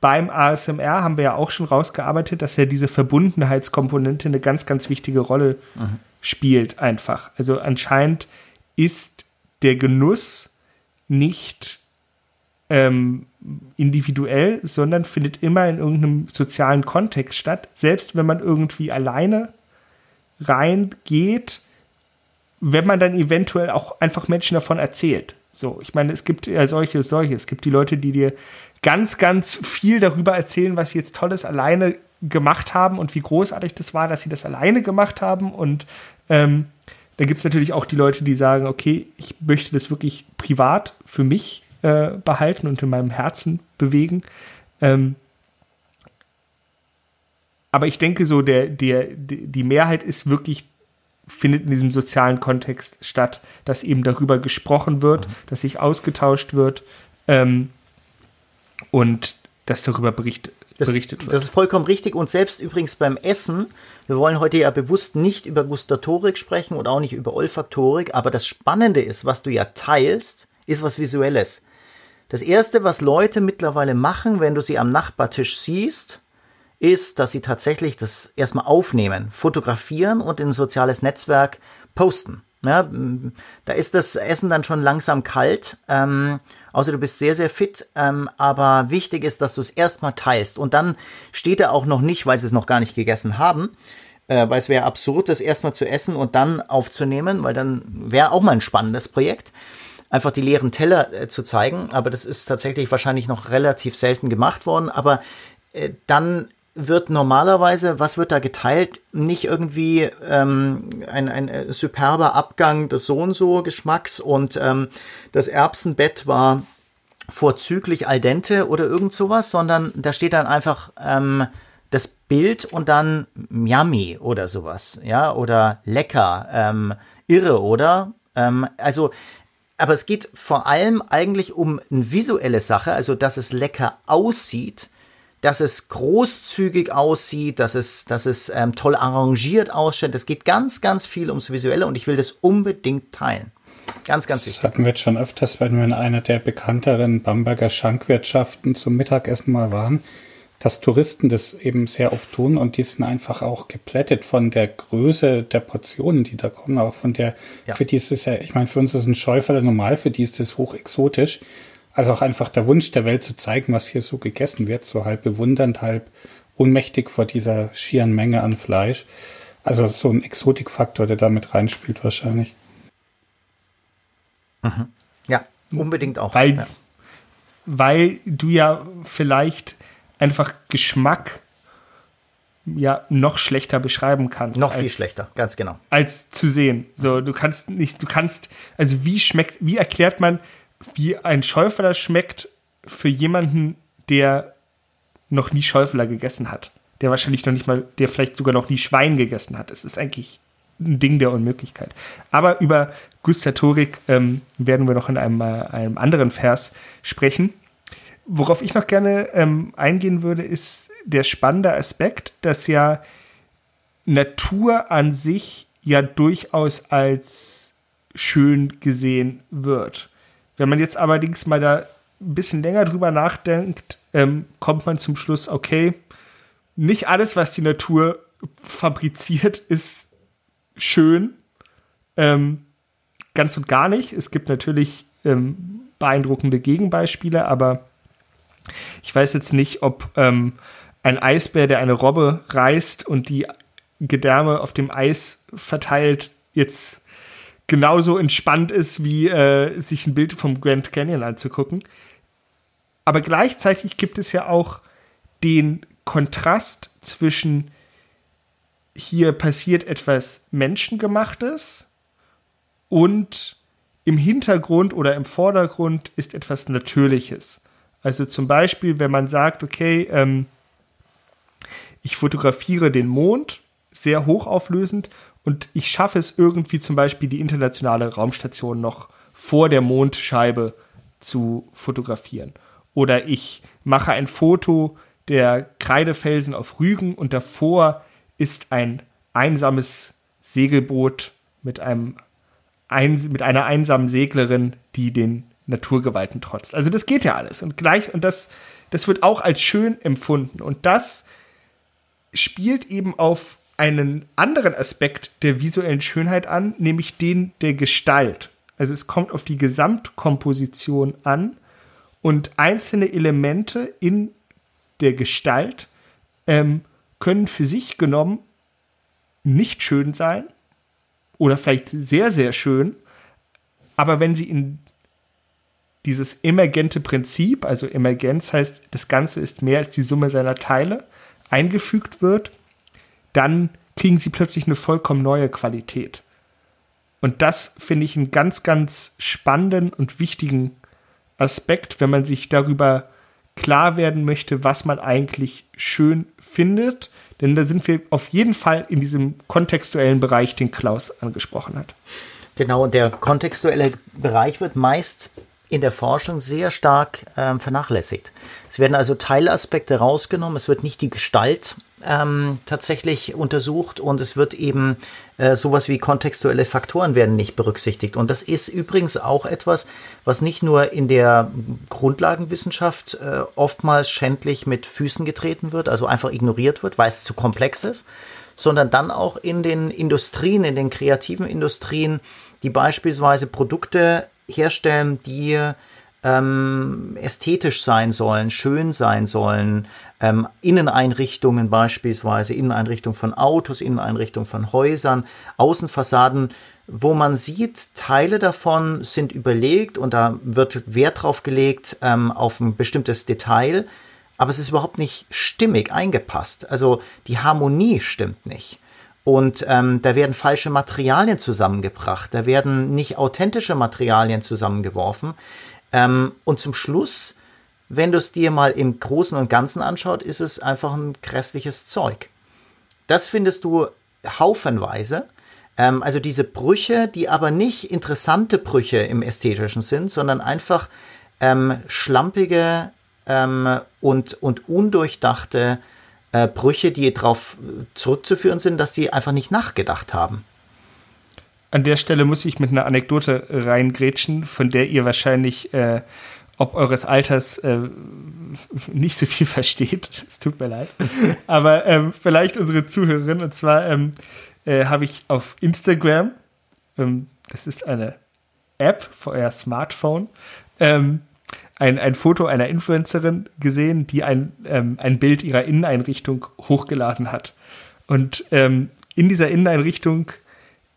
beim ASMR haben wir ja auch schon rausgearbeitet, dass ja diese Verbundenheitskomponente eine ganz, ganz wichtige Rolle mhm. Spielt, einfach. Also anscheinend ist der Genuss nicht ähm, individuell, sondern findet immer in irgendeinem sozialen Kontext statt. Selbst wenn man irgendwie alleine reingeht, wenn man dann eventuell auch einfach Menschen davon erzählt. So, ich meine, es gibt ja solche, solche. Es gibt die Leute, die dir ganz, ganz viel darüber erzählen, was sie jetzt Tolles alleine gemacht haben und wie großartig das war, dass sie das alleine gemacht haben. Und ähm, da gibt es natürlich auch die Leute, die sagen, okay, ich möchte das wirklich privat für mich äh, behalten und in meinem Herzen bewegen. Ähm, aber ich denke so, der, der, die Mehrheit ist wirklich, findet in diesem sozialen Kontext statt, dass eben darüber gesprochen wird, mhm. dass sich ausgetauscht wird ähm, und dass darüber bericht, das, berichtet wird. Das ist vollkommen richtig. Und selbst übrigens beim Essen, wir wollen heute ja bewusst nicht über Gustatorik sprechen und auch nicht über Olfaktorik, aber das Spannende ist, was du ja teilst, ist was Visuelles. Das erste, was Leute mittlerweile machen, wenn du sie am Nachbartisch siehst, ist, dass sie tatsächlich das erstmal aufnehmen, fotografieren und in ein soziales Netzwerk posten. Ja, da ist das Essen dann schon langsam kalt, ähm, außer du bist sehr, sehr fit. Ähm, aber wichtig ist, dass du es erstmal teilst. Und dann steht er auch noch nicht, weil sie es noch gar nicht gegessen haben. Äh, weil es wäre absurd, das erstmal zu essen und dann aufzunehmen, weil dann wäre auch mal ein spannendes Projekt einfach die leeren Teller äh, zu zeigen. Aber das ist tatsächlich wahrscheinlich noch relativ selten gemacht worden. Aber äh, dann wird normalerweise, was wird da geteilt? Nicht irgendwie ähm, ein, ein äh, superber Abgang des so und so Geschmacks und ähm, das Erbsenbett war vorzüglich al dente oder irgend sowas, sondern da steht dann einfach ähm, das Bild und dann yummy oder sowas, ja, oder lecker, ähm, irre, oder? Ähm, also aber es geht vor allem eigentlich um eine visuelle Sache, also dass es lecker aussieht, dass es großzügig aussieht, dass es, dass es ähm, toll arrangiert ausschaut. Es geht ganz, ganz viel ums Visuelle und ich will das unbedingt teilen. Ganz, ganz wichtig. Das hatten wir jetzt schon öfters, wenn wir in einer der bekannteren Bamberger Schankwirtschaften zum Mittagessen mal waren dass Touristen das eben sehr oft tun und die sind einfach auch geplättet von der Größe der Portionen, die da kommen, auch von der, ja. für die ist es ja, ich meine, für uns ist ein Schäuferle normal, für die ist das hoch exotisch. Also auch einfach der Wunsch der Welt zu zeigen, was hier so gegessen wird, so halb bewundernd, halb ohnmächtig vor dieser schieren Menge an Fleisch. Also so ein Exotikfaktor, der damit reinspielt wahrscheinlich. Mhm. Ja, unbedingt auch. Weil, ja. weil du ja vielleicht einfach Geschmack ja noch schlechter beschreiben kannst. Noch viel schlechter, ganz genau. Als zu sehen. So, du kannst nicht, du kannst, also wie schmeckt, wie erklärt man, wie ein Schäuferler schmeckt für jemanden, der noch nie Schäuferler gegessen hat? Der wahrscheinlich noch nicht mal, der vielleicht sogar noch nie Schwein gegessen hat. Es ist eigentlich ein Ding der Unmöglichkeit. Aber über Gustatorik ähm, werden wir noch in einem, äh, einem anderen Vers sprechen. Worauf ich noch gerne ähm, eingehen würde, ist der spannende Aspekt, dass ja Natur an sich ja durchaus als schön gesehen wird. Wenn man jetzt allerdings mal da ein bisschen länger drüber nachdenkt, ähm, kommt man zum Schluss, okay, nicht alles, was die Natur fabriziert, ist schön. Ähm, ganz und gar nicht. Es gibt natürlich ähm, beeindruckende Gegenbeispiele, aber ich weiß jetzt nicht, ob ähm, ein Eisbär, der eine Robbe reißt und die Gedärme auf dem Eis verteilt, jetzt genauso entspannt ist, wie äh, sich ein Bild vom Grand Canyon anzugucken. Aber gleichzeitig gibt es ja auch den Kontrast zwischen hier passiert etwas Menschengemachtes und im Hintergrund oder im Vordergrund ist etwas Natürliches. Also zum Beispiel, wenn man sagt, okay, ähm, ich fotografiere den Mond sehr hochauflösend und ich schaffe es irgendwie zum Beispiel die internationale Raumstation noch vor der Mondscheibe zu fotografieren. Oder ich mache ein Foto der Kreidefelsen auf Rügen und davor ist ein einsames Segelboot mit einem ein, mit einer einsamen Seglerin, die den Naturgewalten trotzt. Also das geht ja alles und gleich und das das wird auch als schön empfunden und das spielt eben auf einen anderen Aspekt der visuellen Schönheit an, nämlich den der Gestalt. Also es kommt auf die Gesamtkomposition an und einzelne Elemente in der Gestalt ähm, können für sich genommen nicht schön sein oder vielleicht sehr, sehr schön, aber wenn sie in dieses emergente Prinzip, also Emergenz heißt, das Ganze ist mehr als die Summe seiner Teile, eingefügt wird, dann kriegen sie plötzlich eine vollkommen neue Qualität. Und das finde ich einen ganz, ganz spannenden und wichtigen Aspekt, wenn man sich darüber klar werden möchte, was man eigentlich schön findet. Denn da sind wir auf jeden Fall in diesem kontextuellen Bereich, den Klaus angesprochen hat. Genau, und der kontextuelle Bereich wird meist in der Forschung sehr stark ähm, vernachlässigt. Es werden also Teilaspekte rausgenommen, es wird nicht die Gestalt ähm, tatsächlich untersucht und es wird eben äh, sowas wie kontextuelle Faktoren werden nicht berücksichtigt. Und das ist übrigens auch etwas, was nicht nur in der Grundlagenwissenschaft äh, oftmals schändlich mit Füßen getreten wird, also einfach ignoriert wird, weil es zu komplex ist, sondern dann auch in den Industrien, in den kreativen Industrien, die beispielsweise Produkte herstellen, die ähm, ästhetisch sein sollen, schön sein sollen, ähm, Inneneinrichtungen beispielsweise, Inneneinrichtungen von Autos, Inneneinrichtungen von Häusern, Außenfassaden, wo man sieht, Teile davon sind überlegt und da wird Wert drauf gelegt ähm, auf ein bestimmtes Detail, aber es ist überhaupt nicht stimmig eingepasst. Also die Harmonie stimmt nicht. Und ähm, da werden falsche Materialien zusammengebracht, da werden nicht authentische Materialien zusammengeworfen. Ähm, und zum Schluss, wenn du es dir mal im Großen und Ganzen anschaut, ist es einfach ein grässliches Zeug. Das findest du haufenweise. Ähm, also diese Brüche, die aber nicht interessante Brüche im Ästhetischen sind, sondern einfach ähm, schlampige ähm, und, und undurchdachte äh, Brüche, die darauf zurückzuführen sind, dass sie einfach nicht nachgedacht haben. An der Stelle muss ich mit einer Anekdote reingrätschen, von der ihr wahrscheinlich äh, ob eures Alters äh, nicht so viel versteht. Es tut mir leid. Aber ähm, vielleicht unsere Zuhörerin. Und zwar ähm, äh, habe ich auf Instagram, ähm, das ist eine App für euer Smartphone, ähm, ein, ein Foto einer Influencerin gesehen, die ein, ähm, ein Bild ihrer Inneneinrichtung hochgeladen hat. Und ähm, in dieser Inneneinrichtung,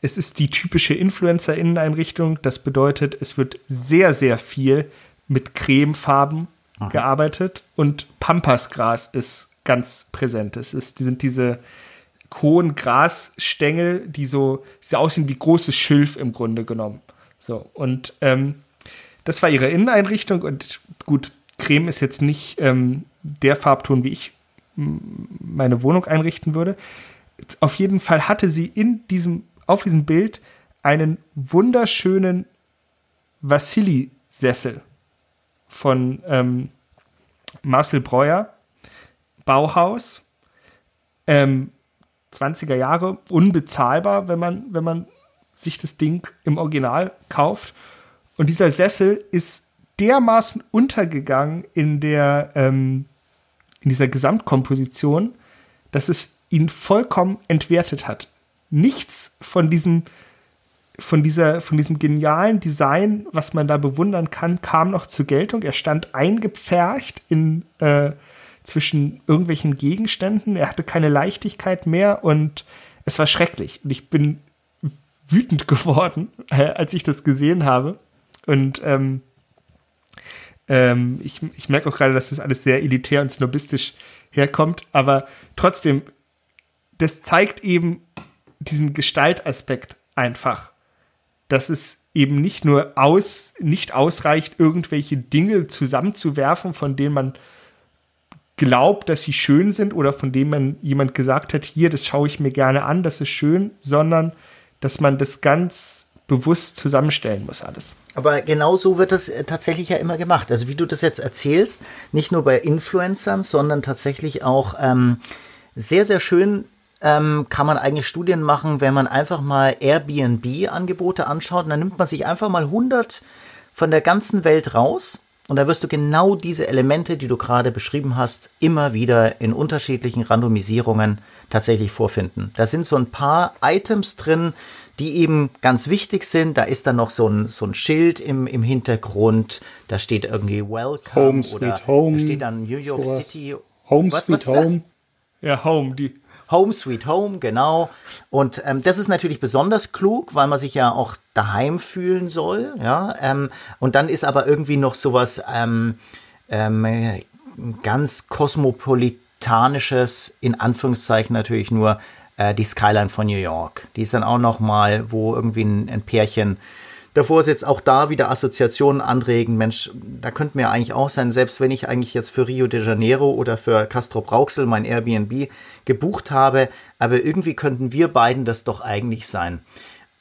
es ist die typische Influencer-Inneneinrichtung. Das bedeutet, es wird sehr, sehr viel mit Cremefarben Aha. gearbeitet und Pampasgras ist ganz präsent. Es ist, die sind diese hohen Grasstängel, die so, die so aussehen wie großes Schilf im Grunde genommen. So, und ähm, das war ihre Inneneinrichtung und gut, Creme ist jetzt nicht ähm, der Farbton, wie ich meine Wohnung einrichten würde. Auf jeden Fall hatte sie in diesem, auf diesem Bild einen wunderschönen Vassili-Sessel von ähm, Marcel Breuer, Bauhaus, ähm, 20er Jahre, unbezahlbar, wenn man, wenn man sich das Ding im Original kauft. Und dieser Sessel ist dermaßen untergegangen in der ähm, in dieser Gesamtkomposition, dass es ihn vollkommen entwertet hat. Nichts von diesem von dieser von diesem genialen Design, was man da bewundern kann, kam noch zur Geltung. Er stand eingepfercht in äh, zwischen irgendwelchen Gegenständen. Er hatte keine Leichtigkeit mehr und es war schrecklich. Und ich bin wütend geworden, äh, als ich das gesehen habe. Und ähm, ähm, ich, ich merke auch gerade, dass das alles sehr elitär und snobistisch herkommt, aber trotzdem, das zeigt eben diesen Gestaltaspekt einfach. dass es eben nicht nur aus, nicht ausreicht, irgendwelche Dinge zusammenzuwerfen, von denen man glaubt, dass sie schön sind oder von denen man jemand gesagt hat, hier, das schaue ich mir gerne an, das ist schön, sondern dass man das ganz bewusst zusammenstellen muss alles. Aber genau so wird das äh, tatsächlich ja immer gemacht. Also wie du das jetzt erzählst, nicht nur bei Influencern, sondern tatsächlich auch ähm, sehr, sehr schön ähm, kann man eigentlich Studien machen, wenn man einfach mal Airbnb-Angebote anschaut. Und dann nimmt man sich einfach mal 100 von der ganzen Welt raus. Und da wirst du genau diese Elemente, die du gerade beschrieben hast, immer wieder in unterschiedlichen Randomisierungen tatsächlich vorfinden. Da sind so ein paar Items drin, die eben ganz wichtig sind. Da ist dann noch so ein, so ein Schild im, im Hintergrund. Da steht irgendwie Welcome Home, oder Home, da steht dann New York sowas. City. Home was, Sweet was Home. Ja, Home, die. Home Sweet Home, genau. Und ähm, das ist natürlich besonders klug, weil man sich ja auch daheim fühlen soll. Ja, ähm, und dann ist aber irgendwie noch sowas ähm, ähm, ganz kosmopolitanisches, in Anführungszeichen natürlich nur äh, die Skyline von New York. Die ist dann auch noch mal, wo irgendwie ein, ein Pärchen davor sitzt, auch da wieder Assoziationen anregen. Mensch, da könnte mir eigentlich auch sein, selbst wenn ich eigentlich jetzt für Rio de Janeiro oder für Castro Brauxel mein Airbnb gebucht habe, aber irgendwie könnten wir beiden das doch eigentlich sein.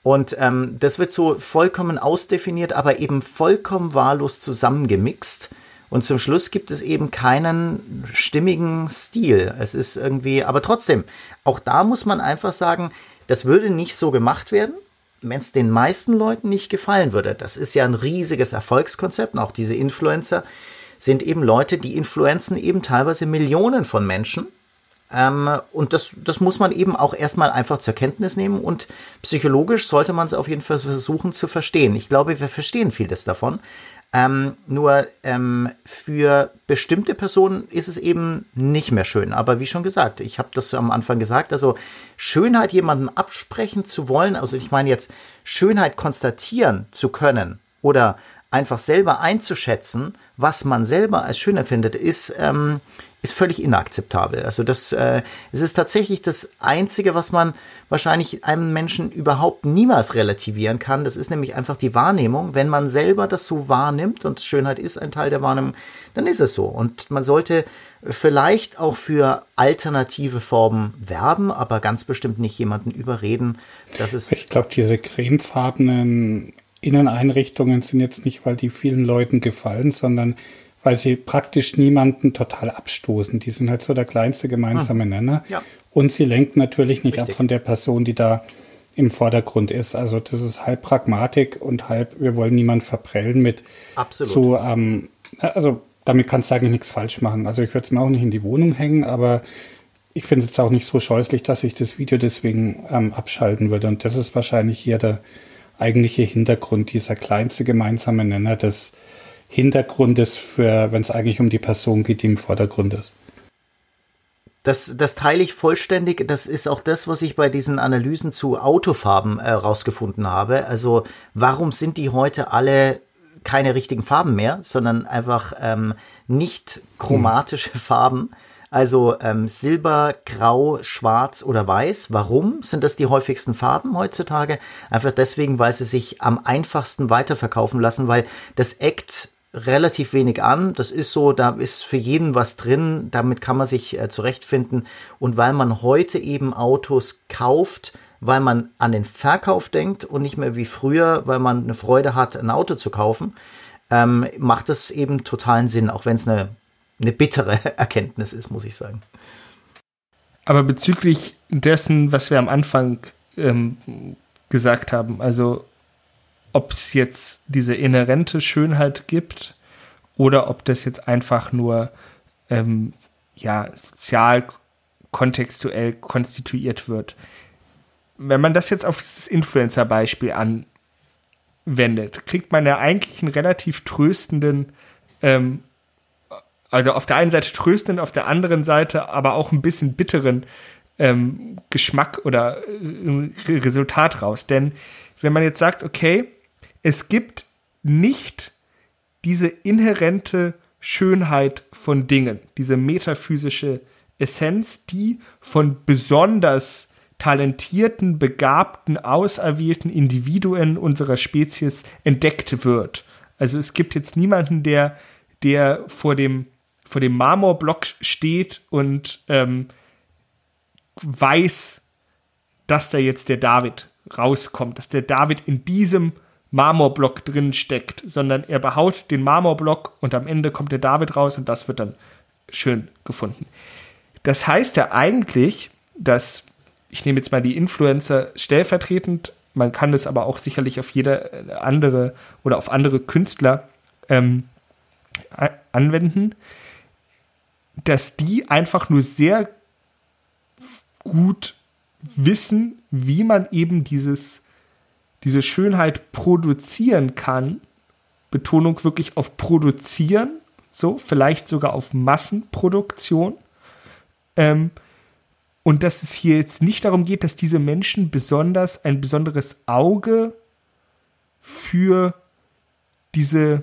Und ähm, das wird so vollkommen ausdefiniert, aber eben vollkommen wahllos zusammengemixt. Und zum Schluss gibt es eben keinen stimmigen Stil. Es ist irgendwie, aber trotzdem, auch da muss man einfach sagen, das würde nicht so gemacht werden, wenn es den meisten Leuten nicht gefallen würde. Das ist ja ein riesiges Erfolgskonzept. Und auch diese Influencer sind eben Leute, die influenzen eben teilweise Millionen von Menschen. Ähm, und das, das muss man eben auch erstmal einfach zur Kenntnis nehmen und psychologisch sollte man es auf jeden Fall versuchen zu verstehen. Ich glaube, wir verstehen vieles davon, ähm, nur ähm, für bestimmte Personen ist es eben nicht mehr schön. Aber wie schon gesagt, ich habe das am Anfang gesagt, also Schönheit jemandem absprechen zu wollen, also ich meine jetzt Schönheit konstatieren zu können oder einfach selber einzuschätzen, was man selber als schön empfindet, ist, ähm, ist völlig inakzeptabel. Also das äh, es ist tatsächlich das Einzige, was man wahrscheinlich einem Menschen überhaupt niemals relativieren kann. Das ist nämlich einfach die Wahrnehmung. Wenn man selber das so wahrnimmt und Schönheit ist ein Teil der Wahrnehmung, dann ist es so. Und man sollte vielleicht auch für alternative Formen werben, aber ganz bestimmt nicht jemanden überreden, dass es. Ich glaube, diese cremefarbenen Inneneinrichtungen sind jetzt nicht, weil die vielen Leuten gefallen, sondern weil sie praktisch niemanden total abstoßen. Die sind halt so der kleinste gemeinsame hm. Nenner. Ja. Und sie lenken natürlich nicht Richtig. ab von der Person, die da im Vordergrund ist. Also das ist halb Pragmatik und halb, wir wollen niemanden verprellen mit Absolut. so, ähm, also damit kannst du eigentlich nichts falsch machen. Also ich würde es mir auch nicht in die Wohnung hängen, aber ich finde es jetzt auch nicht so scheußlich, dass ich das Video deswegen ähm, abschalten würde. Und das ist wahrscheinlich hier der eigentliche Hintergrund, dieser kleinste gemeinsame Nenner des Hintergrundes für, wenn es eigentlich um die Person geht, die im Vordergrund ist. Das, das teile ich vollständig. Das ist auch das, was ich bei diesen Analysen zu Autofarben äh, rausgefunden habe. Also warum sind die heute alle keine richtigen Farben mehr, sondern einfach ähm, nicht chromatische hm. Farben? Also ähm, Silber, Grau, Schwarz oder Weiß. Warum sind das die häufigsten Farben heutzutage? Einfach deswegen, weil sie sich am einfachsten weiterverkaufen lassen, weil das eckt relativ wenig an. Das ist so, da ist für jeden was drin, damit kann man sich äh, zurechtfinden. Und weil man heute eben Autos kauft, weil man an den Verkauf denkt und nicht mehr wie früher, weil man eine Freude hat, ein Auto zu kaufen, ähm, macht es eben totalen Sinn, auch wenn es eine, eine bittere Erkenntnis ist, muss ich sagen. Aber bezüglich dessen, was wir am Anfang ähm, gesagt haben, also ob es jetzt diese inhärente Schönheit gibt oder ob das jetzt einfach nur ähm, ja, sozial kontextuell konstituiert wird. Wenn man das jetzt auf das Influencer-Beispiel anwendet, kriegt man ja eigentlich einen relativ tröstenden, ähm, also auf der einen Seite tröstenden, auf der anderen Seite aber auch ein bisschen bitteren ähm, Geschmack oder äh, Resultat raus. Denn wenn man jetzt sagt, okay, es gibt nicht diese inhärente Schönheit von Dingen, diese metaphysische Essenz, die von besonders talentierten, begabten, auserwählten Individuen unserer Spezies entdeckt wird. Also es gibt jetzt niemanden, der, der vor dem, vor dem Marmorblock steht und ähm, weiß, dass da jetzt der David rauskommt, dass der David in diesem Marmorblock drin steckt, sondern er behaut den Marmorblock und am Ende kommt der David raus und das wird dann schön gefunden. Das heißt ja eigentlich, dass, ich nehme jetzt mal die Influencer stellvertretend, man kann das aber auch sicherlich auf jede andere oder auf andere Künstler ähm, anwenden, dass die einfach nur sehr gut wissen, wie man eben dieses, diese Schönheit produzieren kann. Betonung wirklich auf produzieren, so, vielleicht sogar auf Massenproduktion. Ähm, und dass es hier jetzt nicht darum geht, dass diese Menschen besonders ein besonderes Auge für diese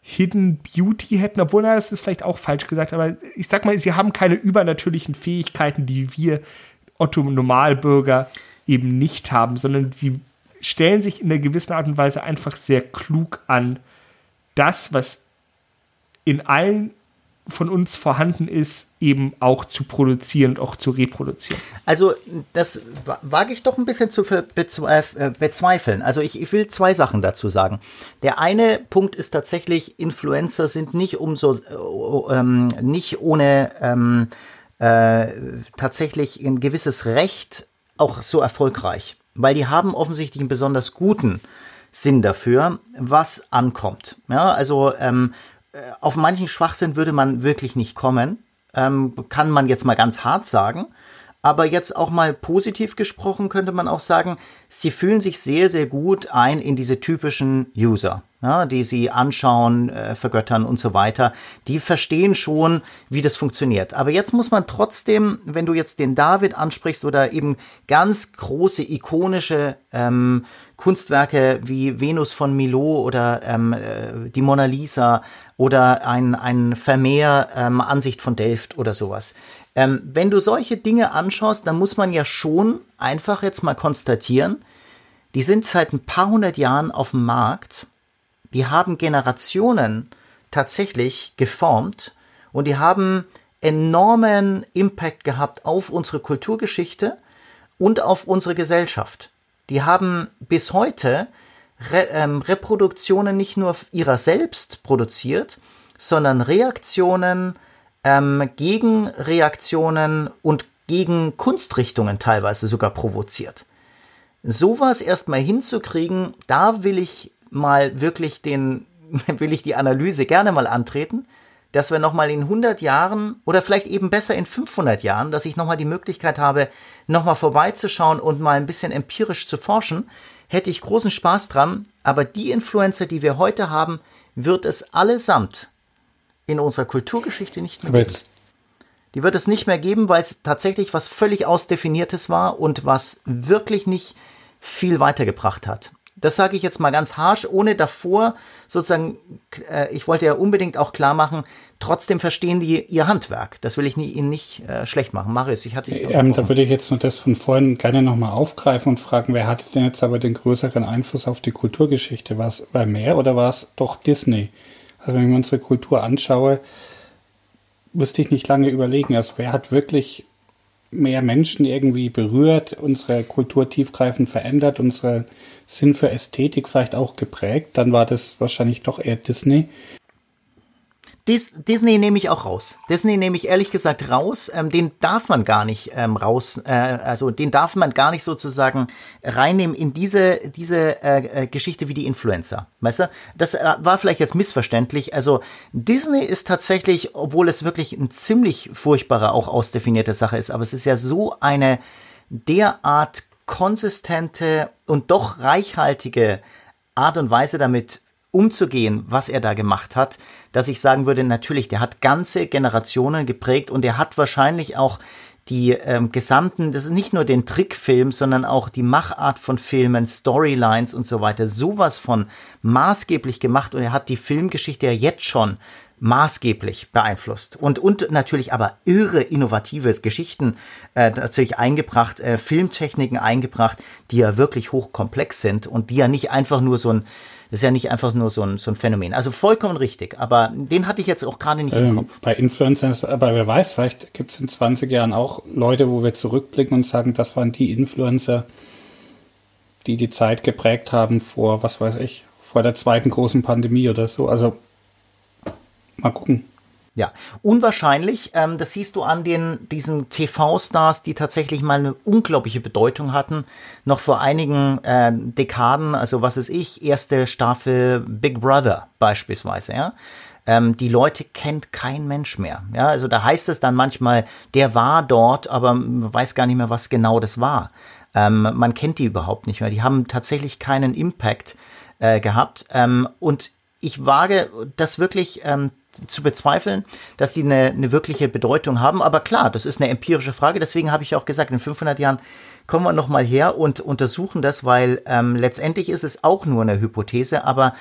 Hidden Beauty hätten, obwohl, na, das ist vielleicht auch falsch gesagt, aber ich sag mal, sie haben keine übernatürlichen Fähigkeiten, die wir Otto Normalbürger eben nicht haben, sondern sie stellen sich in einer gewissen Art und Weise einfach sehr klug an, das, was in allen von uns vorhanden ist, eben auch zu produzieren und auch zu reproduzieren. Also das wage ich doch ein bisschen zu äh, bezweifeln. Also ich, ich, will zwei Sachen dazu sagen. Der eine Punkt ist tatsächlich, Influencer sind nicht umso äh, ähm, nicht ohne ähm, äh, tatsächlich ein gewisses Recht auch so erfolgreich, weil die haben offensichtlich einen besonders guten Sinn dafür, was ankommt. Ja, also ähm, auf manchen Schwachsinn würde man wirklich nicht kommen. Ähm, kann man jetzt mal ganz hart sagen. Aber jetzt auch mal positiv gesprochen könnte man auch sagen, sie fühlen sich sehr, sehr gut ein in diese typischen User, ja, die sie anschauen, äh, vergöttern und so weiter. Die verstehen schon, wie das funktioniert. Aber jetzt muss man trotzdem, wenn du jetzt den David ansprichst oder eben ganz große, ikonische ähm, Kunstwerke wie Venus von Milo oder ähm, äh, die Mona Lisa oder ein, ein Vermeer ähm, Ansicht von Delft oder sowas. Ähm, wenn du solche Dinge anschaust, dann muss man ja schon einfach jetzt mal konstatieren, die sind seit ein paar hundert Jahren auf dem Markt, die haben Generationen tatsächlich geformt und die haben enormen Impact gehabt auf unsere Kulturgeschichte und auf unsere Gesellschaft. Die haben bis heute Re ähm, Reproduktionen nicht nur ihrer selbst produziert, sondern Reaktionen, ähm, Gegenreaktionen und gegen Kunstrichtungen teilweise sogar provoziert. Sowas erstmal hinzukriegen, da will ich mal wirklich den, will ich die Analyse gerne mal antreten, dass wir nochmal in 100 Jahren oder vielleicht eben besser in 500 Jahren, dass ich nochmal die Möglichkeit habe, nochmal vorbeizuschauen und mal ein bisschen empirisch zu forschen, hätte ich großen Spaß dran. Aber die Influencer, die wir heute haben, wird es allesamt in unserer Kulturgeschichte nicht mehr Aber geben. Jetzt die wird es nicht mehr geben, weil es tatsächlich was völlig ausdefiniertes war und was wirklich nicht viel weitergebracht hat. Das sage ich jetzt mal ganz harsh, ohne davor sozusagen, äh, ich wollte ja unbedingt auch klar machen, trotzdem verstehen die ihr Handwerk. Das will ich nie, ihnen nicht äh, schlecht machen. Marius, ich hatte dich ähm, Da würde ich jetzt nur das von vorhin gerne nochmal aufgreifen und fragen, wer hatte denn jetzt aber den größeren Einfluss auf die Kulturgeschichte? War es bei mehr oder war es doch Disney? Also wenn ich mir unsere Kultur anschaue, musste ich nicht lange überlegen. Also wer hat wirklich mehr Menschen irgendwie berührt, unsere Kultur tiefgreifend verändert, unsere Sinn für Ästhetik vielleicht auch geprägt, dann war das wahrscheinlich doch eher Disney. Dis Disney nehme ich auch raus. Disney nehme ich ehrlich gesagt raus. Ähm, den darf man gar nicht ähm, raus, äh, also den darf man gar nicht sozusagen reinnehmen in diese, diese äh, äh, Geschichte wie die Influencer. Weißt du? Das äh, war vielleicht jetzt missverständlich. Also Disney ist tatsächlich, obwohl es wirklich ein ziemlich furchtbarer, auch ausdefinierte Sache ist, aber es ist ja so eine derart konsistente und doch reichhaltige Art und Weise damit umzugehen, was er da gemacht hat, dass ich sagen würde, natürlich, der hat ganze Generationen geprägt und er hat wahrscheinlich auch die ähm, gesamten, das ist nicht nur den Trickfilm, sondern auch die Machart von Filmen, Storylines und so weiter, sowas von maßgeblich gemacht und er hat die Filmgeschichte ja jetzt schon maßgeblich beeinflusst. Und und natürlich aber irre innovative Geschichten äh, natürlich eingebracht, äh, Filmtechniken eingebracht, die ja wirklich hochkomplex sind und die ja nicht einfach nur so ein das ist ja nicht einfach nur so ein, so ein Phänomen. Also vollkommen richtig, aber den hatte ich jetzt auch gerade nicht ähm, im Kopf. Bei Influencern, aber wer weiß, vielleicht gibt es in 20 Jahren auch Leute, wo wir zurückblicken und sagen, das waren die Influencer, die die Zeit geprägt haben vor, was weiß ich, vor der zweiten großen Pandemie oder so. Also mal gucken. Ja, unwahrscheinlich. Ähm, das siehst du an den diesen TV-Stars, die tatsächlich mal eine unglaubliche Bedeutung hatten. Noch vor einigen äh, Dekaden, also was ist ich, erste Staffel Big Brother beispielsweise, ja. Ähm, die Leute kennt kein Mensch mehr. Ja, also da heißt es dann manchmal, der war dort, aber man weiß gar nicht mehr, was genau das war. Ähm, man kennt die überhaupt nicht mehr. Die haben tatsächlich keinen Impact äh, gehabt. Ähm, und ich wage das wirklich ähm, zu bezweifeln, dass die eine, eine wirkliche Bedeutung haben. Aber klar, das ist eine empirische Frage. Deswegen habe ich auch gesagt, in 500 Jahren kommen wir noch mal her und untersuchen das, weil ähm, letztendlich ist es auch nur eine Hypothese. Aber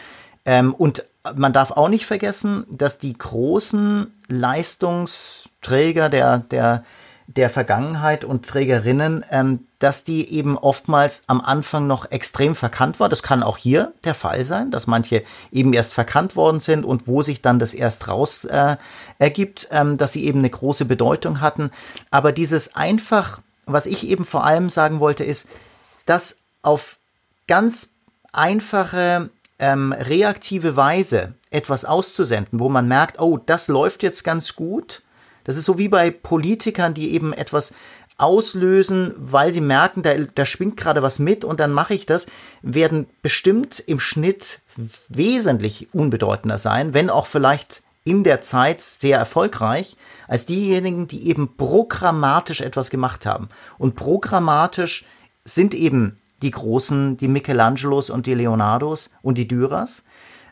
ähm, und man darf auch nicht vergessen, dass die großen Leistungsträger der der der Vergangenheit und Trägerinnen, ähm, dass die eben oftmals am Anfang noch extrem verkannt war. Das kann auch hier der Fall sein, dass manche eben erst verkannt worden sind und wo sich dann das erst raus äh, ergibt, ähm, dass sie eben eine große Bedeutung hatten. Aber dieses einfach, was ich eben vor allem sagen wollte, ist, dass auf ganz einfache ähm, reaktive Weise etwas auszusenden, wo man merkt, oh, das läuft jetzt ganz gut das ist so wie bei Politikern, die eben etwas auslösen, weil sie merken, da, da schwingt gerade was mit und dann mache ich das, werden bestimmt im Schnitt wesentlich unbedeutender sein, wenn auch vielleicht in der Zeit sehr erfolgreich, als diejenigen, die eben programmatisch etwas gemacht haben. Und programmatisch sind eben die großen, die Michelangelos und die Leonardos und die Dürers.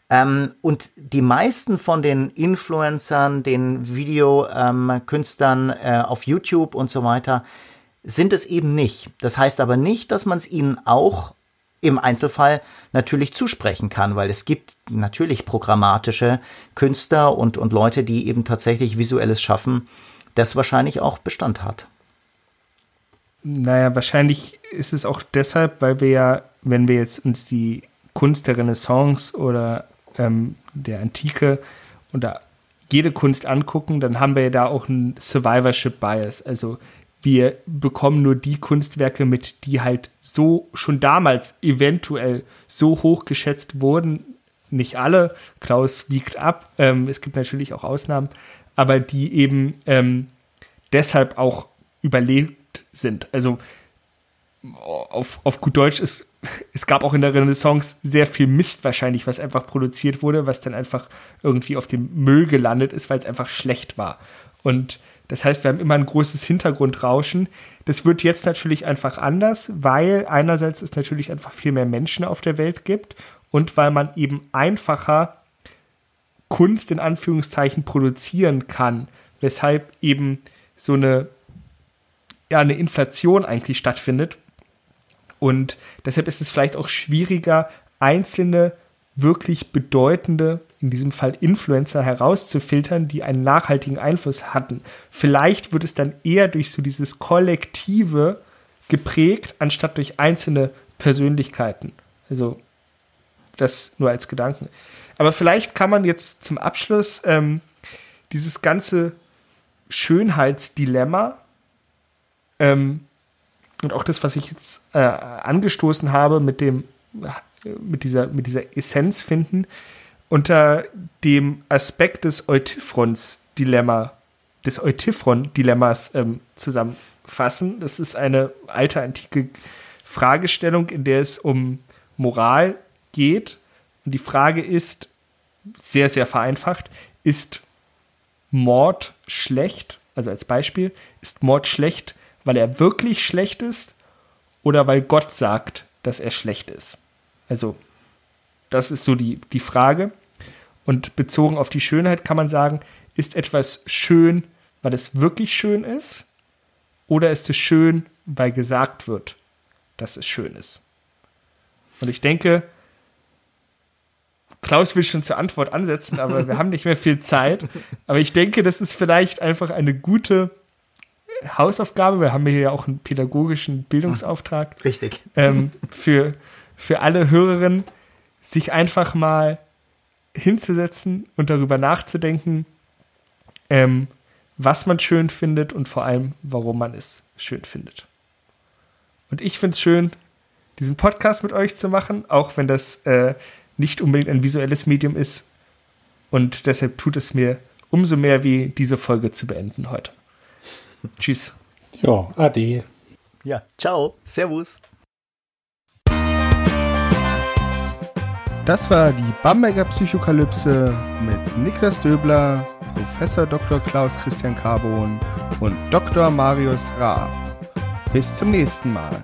Ähm, und die meisten von den Influencern, den Videokünstlern ähm, äh, auf YouTube und so weiter, sind es eben nicht. Das heißt aber nicht, dass man es ihnen auch im Einzelfall natürlich zusprechen kann, weil es gibt natürlich programmatische Künstler und, und Leute, die eben tatsächlich visuelles schaffen, das wahrscheinlich auch Bestand hat. Naja, wahrscheinlich ist es auch deshalb, weil wir ja, wenn wir jetzt uns die Kunst der Renaissance oder ähm, der Antike und da jede Kunst angucken, dann haben wir ja da auch einen Survivorship Bias. Also wir bekommen nur die Kunstwerke mit, die halt so schon damals eventuell so hoch geschätzt wurden. Nicht alle, Klaus wiegt ab, ähm, es gibt natürlich auch Ausnahmen, aber die eben ähm, deshalb auch überlebt sind. Also auf, auf gut Deutsch ist, es gab auch in der Renaissance sehr viel Mist wahrscheinlich, was einfach produziert wurde, was dann einfach irgendwie auf dem Müll gelandet ist, weil es einfach schlecht war. Und das heißt, wir haben immer ein großes Hintergrundrauschen. Das wird jetzt natürlich einfach anders, weil einerseits es natürlich einfach viel mehr Menschen auf der Welt gibt und weil man eben einfacher Kunst in Anführungszeichen produzieren kann, weshalb eben so eine ja, eine Inflation eigentlich stattfindet, und deshalb ist es vielleicht auch schwieriger, einzelne wirklich bedeutende, in diesem Fall Influencer herauszufiltern, die einen nachhaltigen Einfluss hatten. Vielleicht wird es dann eher durch so dieses Kollektive geprägt, anstatt durch einzelne Persönlichkeiten. Also das nur als Gedanken. Aber vielleicht kann man jetzt zum Abschluss ähm, dieses ganze Schönheitsdilemma ähm, und auch das, was ich jetzt äh, angestoßen habe mit dem, mit dieser, mit dieser Essenz finden, unter dem Aspekt des Eutyphrons-Dilemma, des Eutyphron-Dilemmas ähm, zusammenfassen. Das ist eine alte antike Fragestellung, in der es um Moral geht. Und die Frage ist, sehr, sehr vereinfacht, ist Mord schlecht? Also als Beispiel, ist Mord schlecht, weil er wirklich schlecht ist oder weil Gott sagt, dass er schlecht ist. Also, das ist so die, die Frage. Und bezogen auf die Schönheit kann man sagen, ist etwas schön, weil es wirklich schön ist? Oder ist es schön, weil gesagt wird, dass es schön ist? Und ich denke, Klaus will schon zur Antwort ansetzen, aber wir haben nicht mehr viel Zeit. Aber ich denke, das ist vielleicht einfach eine gute Hausaufgabe. Wir haben hier ja auch einen pädagogischen Bildungsauftrag. Richtig. Ähm, für, für alle Hörerinnen, sich einfach mal hinzusetzen und darüber nachzudenken, ähm, was man schön findet und vor allem, warum man es schön findet. Und ich finde es schön, diesen Podcast mit euch zu machen, auch wenn das äh, nicht unbedingt ein visuelles Medium ist. Und deshalb tut es mir umso mehr weh, diese Folge zu beenden heute. Tschüss. Ja, ade. Ja, ciao. Servus. Das war die Bamberger Psychokalypse mit Niklas Döbler, Professor Dr. Klaus Christian Carbon und Dr. Marius Raab. Bis zum nächsten Mal.